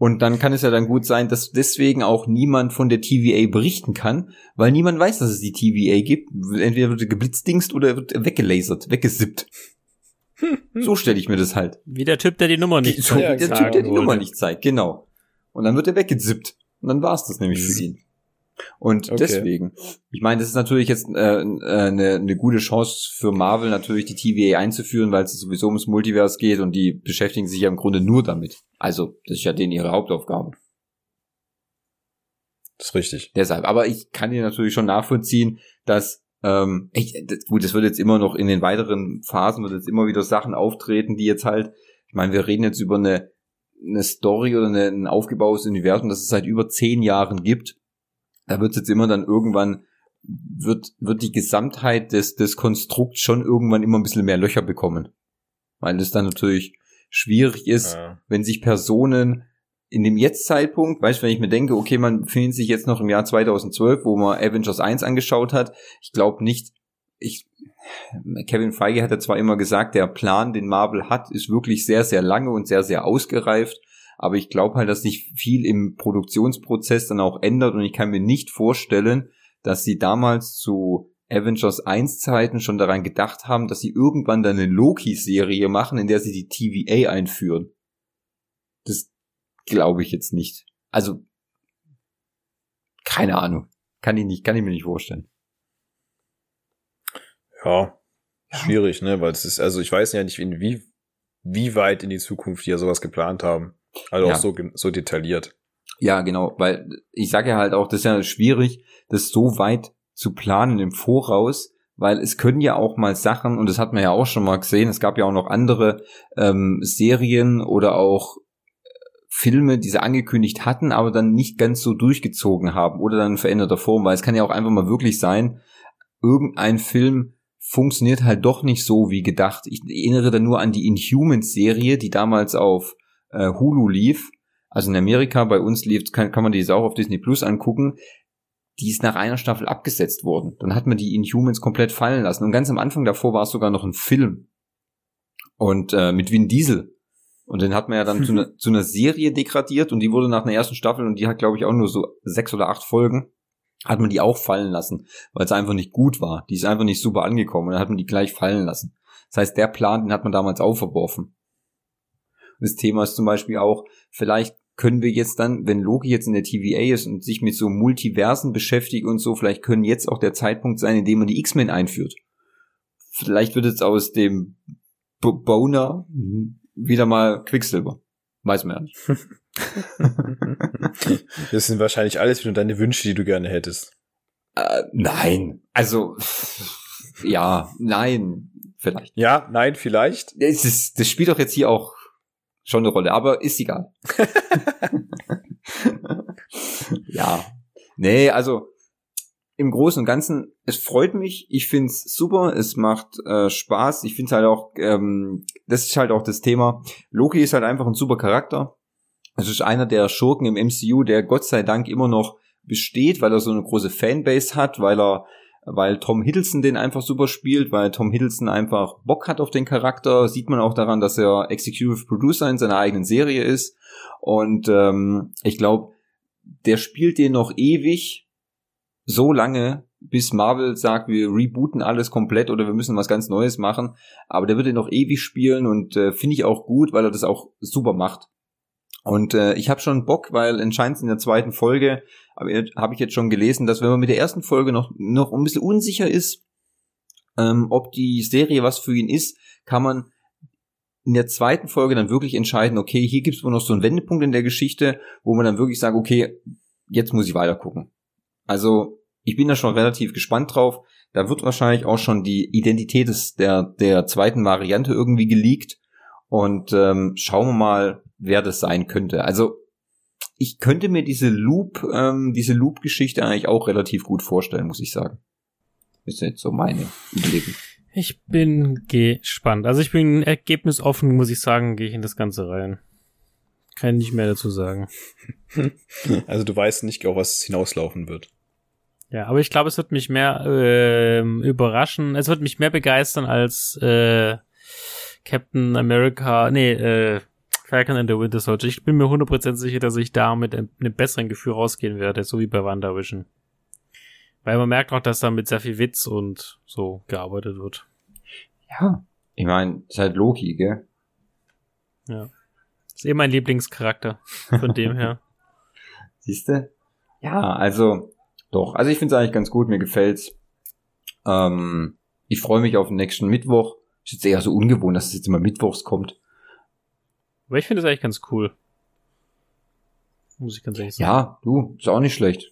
Und dann kann es ja dann gut sein, dass deswegen auch niemand von der TVA berichten kann, weil niemand weiß, dass es die TVA gibt. Entweder wird er geblitzdingst oder er wird weggelasert, weggesippt. So stelle ich mir das halt. Wie der Typ, der die Nummer nicht so, ja, der Typ, der die. Nummer nicht zeigt, genau. Und dann wird er weggezippt. Und dann war's das nämlich für ihn. Und Okay. deswegen, ich meine, das ist natürlich jetzt äh, äh, eine, eine gute Chance für Marvel, natürlich die TVA einzuführen, weil es sowieso ums Multiverse geht und die beschäftigen sich ja im Grunde nur damit. Also, das ist ja denen ihre Hauptaufgabe. Das ist richtig. Deshalb, aber ich kann dir natürlich schon nachvollziehen, dass ähm, ich, das, gut, es wird jetzt immer noch in den weiteren Phasen wird jetzt immer wieder Sachen auftreten, die jetzt halt, ich meine, wir reden jetzt über eine, eine Story oder eine, ein aufgebautes Universum, das es seit über zehn Jahren gibt. Da wird es jetzt immer dann irgendwann wird wird die Gesamtheit des des Konstrukts schon irgendwann immer ein bisschen mehr Löcher bekommen, weil es dann natürlich schwierig ist, Ja. wenn sich Personen in dem Jetzt-Zeitpunkt, weißt du, wenn ich mir denke, okay, man befindet sich jetzt noch im Jahr 2012, wo man Avengers 1 angeschaut hat, ich glaube nicht, ich, Kevin Feige hat ja zwar immer gesagt, der Plan, den Marvel hat, ist wirklich sehr, sehr lange und sehr, sehr ausgereift. Aber ich glaube halt, dass sich viel im Produktionsprozess dann auch ändert und ich kann mir nicht vorstellen, dass sie damals zu Avengers 1 Zeiten schon daran gedacht haben, dass sie irgendwann dann eine Loki-Serie machen, in der sie die TVA einführen. Das glaube ich jetzt nicht. Also, keine Ahnung. Kann ich nicht, kann ich mir nicht vorstellen. Ja, schwierig, ne, weil es ist, also ich weiß ja nicht, in wie, wie weit in die Zukunft die ja sowas geplant haben. Also Ja. auch so, so detailliert. Ja, genau, weil ich sage ja halt auch, das ist ja schwierig, das so weit zu planen im Voraus, weil es können ja auch mal Sachen, und das hat man ja auch schon mal gesehen, es gab ja auch noch andere ähm, Serien oder auch äh, Filme, die sie angekündigt hatten, aber dann nicht ganz so durchgezogen haben oder dann in veränderter Form, weil es kann ja auch einfach mal wirklich sein, irgendein Film funktioniert halt doch nicht so wie gedacht. Ich erinnere da nur an die Inhumans-Serie, die damals auf äh, Hulu lief. Also in Amerika, bei uns lief, kann, kann man die auch auf Disney Plus angucken. Die ist nach einer Staffel abgesetzt worden. Dann hat man die Inhumans komplett fallen lassen. Und ganz am Anfang davor war es sogar noch ein Film. Und äh, mit Vin Diesel. Und den hat man ja dann zu, einer- zu einer Serie degradiert und die wurde nach einer ersten Staffel und die hat, glaube ich, auch nur so sechs oder acht Folgen, hat man die auch fallen lassen, weil es einfach nicht gut war. Die ist einfach nicht super angekommen und dann hat man die gleich fallen lassen. Das heißt, der Plan, den hat man damals auch verworfen. Das Thema ist zum Beispiel auch, vielleicht können wir jetzt dann, wenn Loki jetzt in der TVA ist und sich mit so Multiversen beschäftigt und so, vielleicht können jetzt auch der Zeitpunkt sein, in dem man die X-Men einführt. Vielleicht wird jetzt aus dem B Boner wieder mal Quicksilver. Weiß man ja nicht. Das sind wahrscheinlich alles wieder deine Wünsche, die du gerne hättest. Äh, nein. Also, ja, nein. Vielleicht. Ja, nein, vielleicht. Das, ist, das spielt doch jetzt hier auch schon eine Rolle, aber ist egal. ja. Nee, also im Großen und Ganzen, es freut mich, ich find's super, es macht äh, Spaß, ich find's halt auch, ähm, das ist halt auch das Thema, Loki ist halt einfach ein super Charakter. Es ist einer der Schurken im MCU, der Gott sei Dank immer noch besteht, weil er so eine große Fanbase hat, weil er weil Tom Hiddleston den einfach super spielt, weil Tom Hiddleston einfach Bock hat auf den Charakter, sieht man auch daran, dass er Executive Producer in seiner eigenen Serie ist und ähm, ich glaube, der spielt den noch ewig so lange, bis Marvel sagt, wir rebooten alles komplett oder wir müssen was ganz Neues machen, aber der wird den noch ewig spielen und äh, finde ich auch gut, weil er das auch super macht. Und äh, ich habe schon Bock, weil anscheinend in der zweiten Folge habe ich jetzt schon gelesen, dass wenn man mit der ersten Folge noch noch ein bisschen unsicher ist, ähm, ob die Serie was für ihn ist, kann man in der zweiten Folge dann wirklich entscheiden, okay, hier gibt es wohl noch so einen Wendepunkt in der Geschichte, wo man dann wirklich sagt, okay, jetzt muss ich weiter gucken. Also ich bin da schon relativ gespannt drauf. Da wird wahrscheinlich auch schon die Identität des, der, der zweiten Variante irgendwie geleakt. Und ähm, schauen wir mal, wer das sein könnte. Also ich könnte mir diese Loop, ähm, diese Loop-Geschichte eigentlich auch relativ gut vorstellen, muss ich sagen. Ist jetzt so meine Überlegung. Ich bin gespannt. Also ich bin ergebnisoffen, muss ich sagen, gehe ich in das Ganze rein. Kann nicht mehr dazu sagen. Also du weißt nicht, auf was es hinauslaufen wird. Ja, aber ich glaube, es wird mich mehr ähm, überraschen. Es wird mich mehr begeistern als äh, Captain America, nee, äh, Falcon and the Winter Soldier. Ich bin mir 100% sicher, dass ich da mit einem, besseren Gefühl rausgehen werde, so wie bei WandaVision. Weil man merkt auch, dass da mit sehr viel Witz und so gearbeitet wird. Ja. Ich meine, ist halt Loki, gell? Ist eh mein Lieblingscharakter von dem her. Siehste? Ja, also doch. Also ich finde es eigentlich ganz gut, mir gefällt's. Ähm, ich freue mich auf den nächsten Mittwoch. Ist jetzt eher so ungewohnt, dass es jetzt immer mittwochs kommt. Aber ich finde es eigentlich ganz cool. Muss ich ganz ehrlich sagen. Ja, du, ist auch nicht schlecht.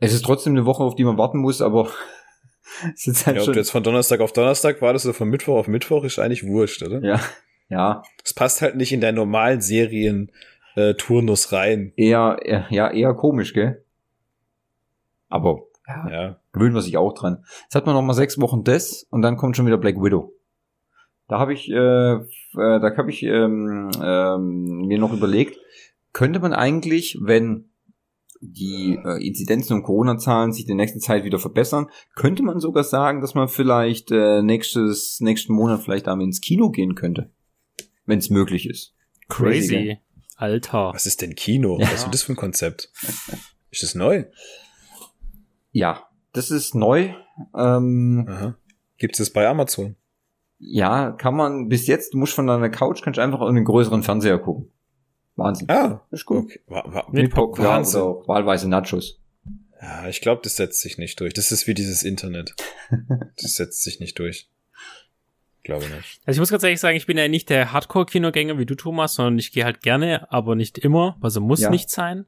Es ist trotzdem eine Woche, auf die man warten muss, aber es ist halt Ja, ob schon. du jetzt von Donnerstag auf Donnerstag wartest oder von Mittwoch auf Mittwoch, ist eigentlich wurscht, oder? Ja, ja, Es passt halt nicht in deinen normalen Serien äh, Turnus rein. eher, eher, ja, eher komisch, gell? Aber ja, Ja. gewöhnt man sich auch dran. Jetzt hat man noch mal sechs Wochen das und dann kommt schon wieder Black Widow. Da habe ich, äh, äh, da habe ich ähm, ähm, mir noch überlegt, könnte man eigentlich, wenn die äh, Inzidenzen und Corona-Zahlen sich in der nächsten Zeit wieder verbessern, könnte man sogar sagen, dass man vielleicht äh, nächstes, nächsten Monat vielleicht einmal ins Kino gehen könnte. Wenn es möglich ist. Crazy. Crazy, Alter. Was ist denn Kino? Ja. Was ist denn das für ein Konzept? Ist das neu? Ja, das ist neu. Ähm. Gibt es das bei Amazon? Ja, kann man bis jetzt, du musst von deiner Couch, kannst du einfach in einen größeren Fernseher gucken. Wahnsinn. Ah, ist gut. okay. Wa- wa- Mit Popcorn Wahnsinn. oder auch wahlweise Nachos. Ja, ich glaube, das setzt sich nicht durch. Das ist wie dieses Internet. Das setzt sich nicht durch. Glaube nicht. Also ich muss ganz ehrlich sagen, ich bin ja nicht der Hardcore-Kinogänger wie du, Thomas, sondern ich gehe halt gerne, aber nicht immer. Also muss Ja. nicht sein.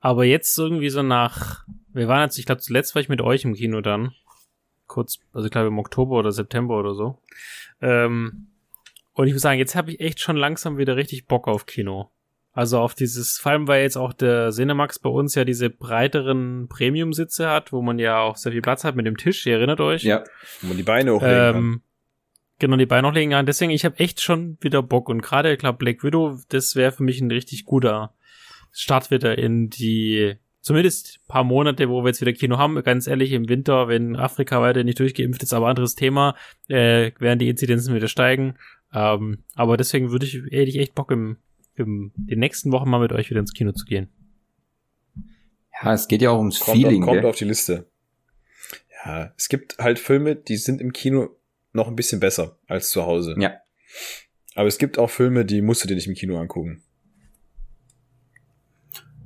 Aber jetzt irgendwie so nach, wir waren jetzt, ich glaube zuletzt war ich mit euch im Kino dann. Kurz, also ich glaube im Oktober oder September oder so. Ähm, und ich muss sagen, jetzt habe ich echt schon langsam wieder richtig Bock auf Kino. Also auf dieses, vor allem weil jetzt auch der Cinemax bei uns ja diese breiteren Premium-Sitze hat, wo man ja auch sehr viel Platz hat mit dem Tisch, ihr erinnert euch. Ja, Wo man die Beine hochlegen kann. Ähm, genau, die Beine hochlegen kann. Deswegen, ich habe echt schon wieder Bock. Und gerade, ich glaube, Black Widow, das wäre für mich ein richtig guter Start wieder in die, zumindest paar Monate, wo wir jetzt wieder Kino haben. Ganz ehrlich, im Winter, wenn Afrika weiter nicht durchgeimpft ist, aber anderes Thema, äh, werden die Inzidenzen wieder steigen. Ähm, aber deswegen würde ich, hätte ich echt Bock, im, im, den nächsten Wochen mal mit euch wieder ins Kino zu gehen. ja, es geht ja auch ums Kommt, Feeling. auf, kommt gell? auf die Liste. Ja, es gibt halt Filme, die sind im Kino noch ein bisschen besser als zu Hause. Ja. Aber es gibt auch Filme, die musst du dir nicht im Kino angucken.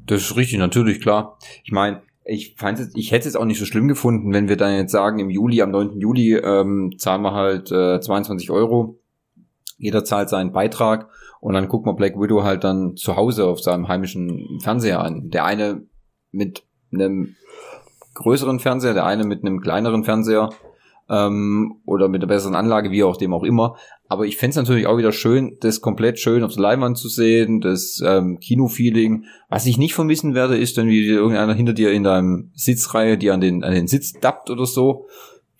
Das ist richtig, natürlich, klar. Ich meine, ich fand jetzt, ich hätte es auch nicht so schlimm gefunden, wenn wir dann jetzt sagen, im Juli, am 9. Juli ähm, zahlen wir halt äh, 22 Euro. Jeder zahlt seinen Beitrag und dann guckt man Black Widow halt dann zu Hause auf seinem heimischen Fernseher an. Der eine mit einem größeren Fernseher, der eine mit einem kleineren Fernseher ähm, oder mit einer besseren Anlage, wie auch dem auch immer. Aber ich fänd's natürlich auch wieder schön, das komplett schön auf der Leinwand zu sehen, das ähm, Kino-Feeling. Was ich nicht vermissen werde, ist dann, wie irgendeiner hinter dir in deinem Sitzreihe dir an den, an den Sitz dappt oder so.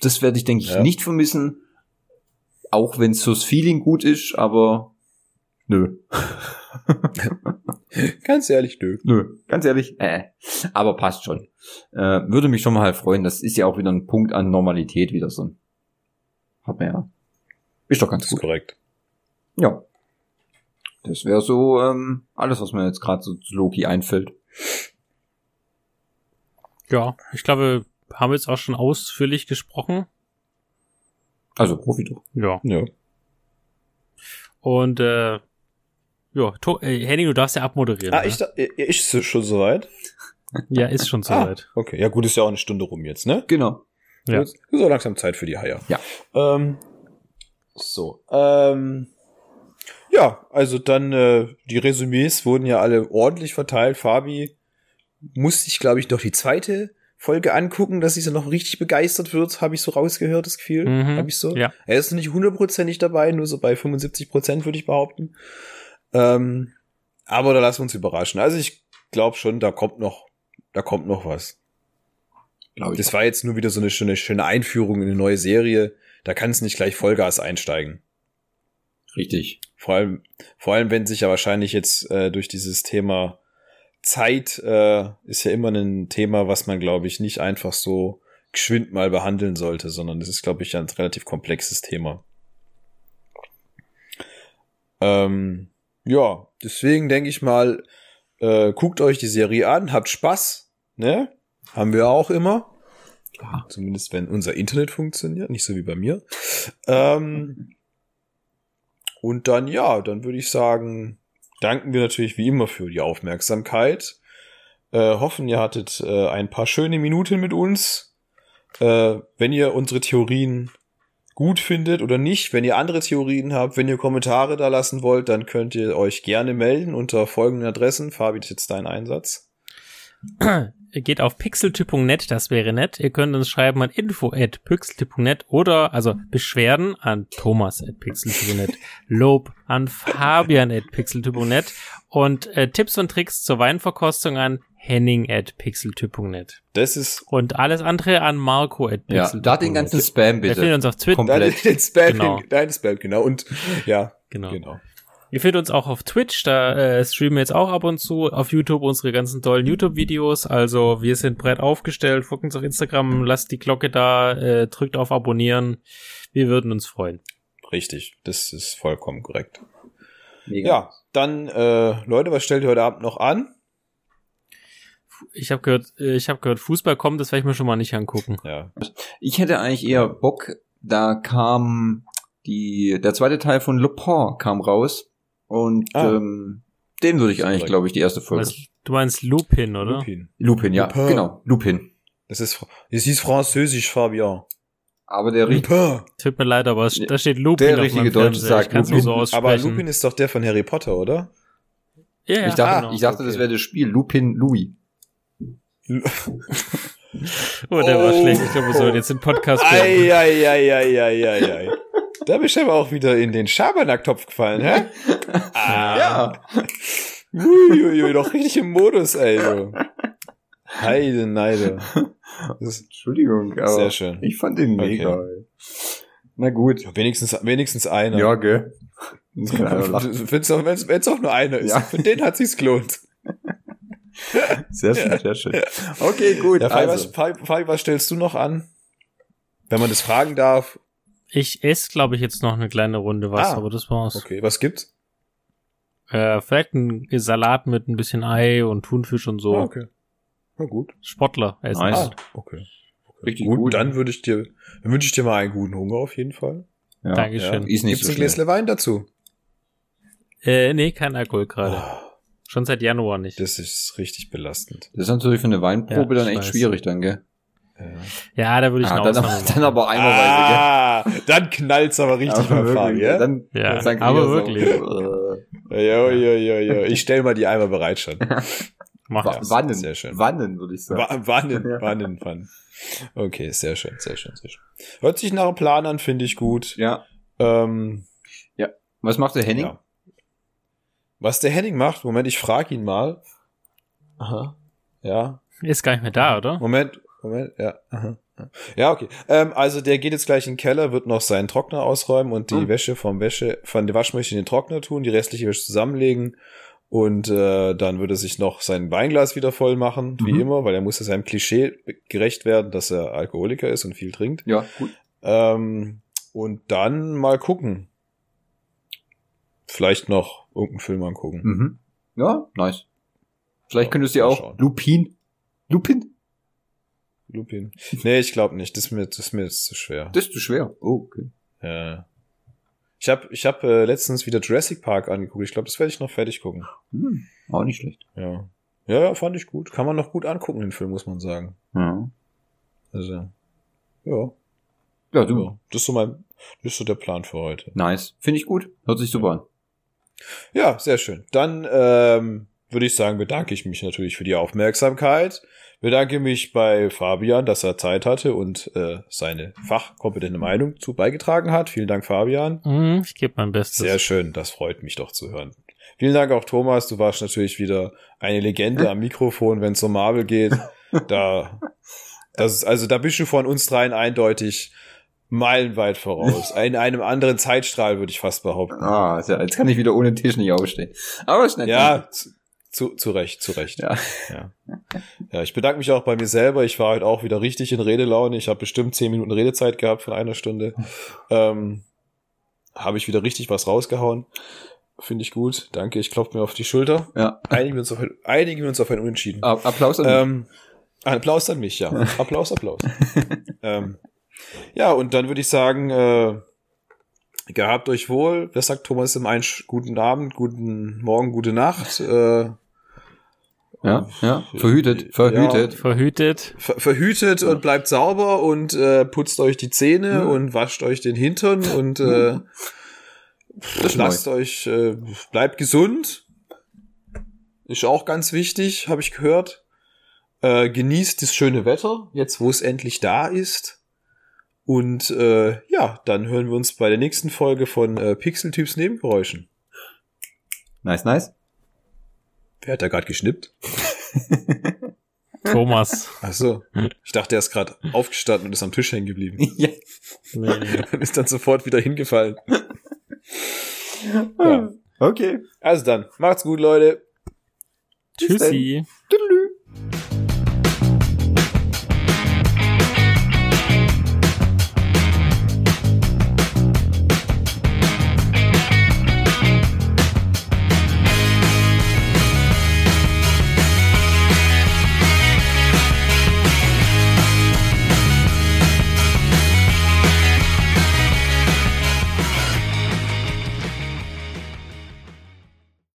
Das werde ich, denke ich, Ja. nicht vermissen. Auch wenn das Feeling gut ist, aber nö. Ganz ehrlich, nö. Nö, ganz ehrlich, äh, aber passt schon. Äh, würde mich schon mal halt freuen. Das ist ja auch wieder ein Punkt an Normalität wieder so. Hat man ja. Ist doch ganz Das ist gut. korrekt. Ja. Das wäre so ähm, alles, was mir jetzt gerade so zu Loki einfällt. Ja, ich glaube, haben wir jetzt auch schon ausführlich gesprochen. Also Profi doch. Ja. Ja. Und äh, ja, to äh, Henning, du darfst ja abmoderieren. Ah, ne? ich, da- ist es schon soweit? Ja, ist schon Ah, soweit. okay. Ja, gut, ist ja auch eine Stunde rum jetzt, ne? Genau. Ja. Ist so langsam Zeit für die Haier. Ja. Ähm, so. Ähm, ja, also dann, äh, die Resümees wurden ja alle ordentlich verteilt. Fabi musste ich, glaube ich, noch die zweite Folge angucken, dass sie noch richtig begeistert wird, habe ich so rausgehört, das Gefühl. Mhm. Habe ich so. Ja. Er ist noch nicht hundertprozentig dabei, nur so bei 75 Prozent, würde ich behaupten. Ähm, aber da lassen wir uns überraschen. Also ich glaube schon, da kommt noch, da kommt noch was. Glaube. Das war jetzt nur wieder so eine schöne, schöne Einführung in eine neue Serie. Da kann es nicht gleich Vollgas einsteigen. Richtig. Vor allem, vor allem, wenn sich ja wahrscheinlich jetzt äh, durch dieses Thema Zeit äh, ist ja immer ein Thema, was man, glaube ich, nicht einfach so geschwind mal behandeln sollte, sondern das ist, glaube ich, ein relativ komplexes Thema. Ähm, ja, deswegen denke ich mal, äh, guckt euch die Serie an, habt Spaß, ne? Haben wir auch immer. Ja. Zumindest wenn unser Internet funktioniert, nicht so wie bei mir. Ähm, und dann, ja, dann würde ich sagen, danken wir natürlich wie immer für die Aufmerksamkeit. Äh, hoffen, ihr hattet äh, ein paar schöne Minuten mit uns. Äh, wenn ihr unsere Theorien gut findet oder nicht, wenn ihr andere Theorien habt, wenn ihr Kommentare da lassen wollt, dann könnt ihr euch gerne melden unter folgenden Adressen. Fabi, das ist jetzt dein Einsatz. Geht auf pixeltyp.net, das wäre nett. Ihr könnt uns schreiben an info@pixeltyp.net oder also Beschwerden an thomas@pixeltyp.net, Lob an fabian@pixeltyp.net und äh, Tipps und Tricks zur Weinverkostung an henning@pixeltyp.net. Das ist Und alles andere an marco@pixeltyp.net. Ja, da den ganzen Spam Ihr findet bitte. uns auf Twitter. Komplett. dein Spam, Genau. dein Spam, genau. Und ja, Genau. genau. Ihr findet uns auch auf Twitch, da äh, streamen wir jetzt auch ab und zu auf YouTube unsere ganzen tollen YouTube-Videos. Also wir sind breit aufgestellt, folgt uns auf Instagram, lasst die Glocke da, äh, drückt auf Abonnieren. Wir würden uns freuen. Richtig, das ist vollkommen korrekt. Mega. Ja, dann, äh, Leute, was stellt ihr heute Abend noch an? Ich habe gehört, äh, ich habe gehört, Fußball kommt, das werde ich mir schon mal nicht angucken. Ja, Ich hätte eigentlich eher Bock, da kam die, der zweite Teil von Le Pen kam raus und Ah. ähm, den würde ich eigentlich, glaube ich, die erste Folge. Du meinst Lupin, oder? Lupin. Lupin, ja, Lupin. genau, Lupin. Das ist, es ist französisch, Fabian. Aber der riecht, Lupin. Tut mir leid, aber es, da steht Lupin Der auf richtige Deutsche sagt so Lupin. aussprechen. Aber Lupin ist doch der von Harry Potter, oder? ja, ja, ich dachte, genau. ich dachte, das okay. wäre das Spiel Lupin Louis. Oh, der war Oh. schlecht. Ich glaube, wir sollen jetzt den Podcast beenden. Ei, ei, ei, ei, ei, ei, ei. Da bist du aber auch wieder in den Schabernack-Topf gefallen, hä? Ah. Ja. Uiuiui, doch richtig im Modus, ey, du. Heide, Neide. Das Entschuldigung, aber sehr schön. ich fand den Okay. mega. ey. Na gut. Wenigstens, wenigstens einer. Ja, gell. Lachen. Wenn's auch, wenn's, wenn's auch nur einer ist. Ja. Für den hat sich's gelohnt. Sehr schön, sehr schön. Okay, gut. Ja, Fabi, also. was, Fabi, was stellst du noch an? Wenn man das fragen darf. Ich esse, glaube ich, jetzt noch eine kleine Runde was, Ah. aber das war's. Okay, was gibt's? Äh, vielleicht ein Salat mit ein bisschen Ei und Thunfisch und so. Ah, okay. Na gut. Sportler essen. Nice. Ah, okay. Richtig gut, gut. dann würde ich dir, dann wünsche ich dir mal einen guten Hunger auf jeden Fall. Ja. Dankeschön. Ist nicht Gibt's so ein. Gläsle Wein dazu? Äh, nee, kein Alkohol gerade. Oh, Schon seit Januar nicht. das ist richtig belastend. Das ist natürlich für eine Weinprobe Ja, dann echt weiß. schwierig dann, gell? Ja. Ja, da würde ich Ah, dann, aber, dann aber eimerweise, Ah, dann knallt's aber gell? richtig Aber beim Fabi, ja? Dann, Ja, dann aber ihr so, wirklich. äh, Jo, jo, jo, jo. Ich stell mal die Eimer bereit schon. Mach das. Wannen, sehr schön. Wannen, würde ich sagen. Wa- Wannen, Ja. wannen, wannen. Okay, sehr schön, sehr schön, sehr schön. Hört sich nach einem Plan an, finde ich gut. Ja. Ähm, Was macht der Henning? ja. Was der Henning macht, Moment, ich frage ihn mal. Aha. Ja. Ist gar nicht mehr da, oder? Moment, Moment, ja. Aha. Ja, okay. Ähm, also der geht jetzt gleich in den Keller, wird noch seinen Trockner ausräumen und die Hm. Wäsche vom Wäsche, von der Waschmaschine in den Trockner tun, die restliche Wäsche zusammenlegen und äh, dann wird er sich noch sein Weinglas wieder voll machen, wie Mhm. immer, weil er muss ja seinem Klischee gerecht werden, dass er Alkoholiker ist und viel trinkt. Ja, gut. Ähm, und dann mal gucken. Vielleicht noch irgendeinen Film angucken. Mhm. Ja, nice. Vielleicht Ja, könntest du dir mal auch schauen. Lupin. Lupin? Lupin. Nee, ich glaube nicht. Das ist mir, das ist mir jetzt zu schwer. Das ist zu schwer. Oh, okay. Ja. Ich habe ich hab, äh, letztens wieder Jurassic Park angeguckt. Ich glaube, das werde ich noch fertig gucken. Hm, auch nicht schlecht. Ja. ja. Ja, fand ich gut. Kann man noch gut angucken, den Film, muss man sagen. Ja. Also, ja. Ja, du. ja. Das ist so mein, das ist so der Plan für heute. Nice. Finde ich gut. Hört sich super an. Ja, sehr schön. Dann ähm, würde ich sagen, bedanke ich mich natürlich für die Aufmerksamkeit. Bedanke mich bei Fabian, dass er Zeit hatte und äh, seine fachkompetente Meinung zu beigetragen hat. Vielen Dank, Fabian. Mhm, ich gebe mein Bestes. Sehr schön, das freut mich doch zu hören. Vielen Dank auch Thomas, du warst natürlich wieder eine Legende am Mikrofon, wenn es um Marvel geht. Da, das ist, also da bist du von uns dreien eindeutig meilenweit voraus. In einem anderen Zeitstrahl würde ich fast behaupten. Ah, ja, jetzt kann ich wieder ohne Tisch nicht aufstehen. Aber schnell. Ja, zu, zu, Recht, zu Recht. Ja. Ja. ja, ich bedanke mich auch bei mir selber. Ich war heute auch wieder richtig in Redelaune. Ich habe bestimmt zehn Minuten Redezeit gehabt von einer Stunde. Ähm, habe ich wieder richtig was rausgehauen. Finde ich gut. Danke. Ich klopfe mir auf die Schulter. Ja. Einigen wir uns auf ein, einigen wir uns auf ein Unentschieden. Applaus an mich. Ähm, Applaus an mich, ja. Applaus, Applaus. ähm, ja, und dann würde ich sagen, äh, gehabt euch wohl. Wer sagt Thomas im Einsch guten Abend, guten Morgen, gute Nacht? Äh, ja, ja. Verhütet, verhütet. Verhütet. ver verhütet und bleibt sauber und äh, putzt euch die Zähne Mhm. und wascht euch den Hintern und äh, Das lasst euch, äh, bleibt gesund. Ist auch ganz wichtig, habe ich gehört. Äh, genießt das schöne Wetter, jetzt wo es endlich da ist. Und äh, ja, dann hören wir uns bei der nächsten Folge von äh, Pixeltyps Nebengeräuschen. Nice, nice. Wer hat da gerade geschnippt? Thomas. Ach so. Ich dachte, er ist gerade aufgestanden und ist am Tisch hängen geblieben. ja. Nee. und ist dann sofort wieder hingefallen. ja. Okay. Also dann, macht's gut, Leute. Tschüssi. Tüdelü.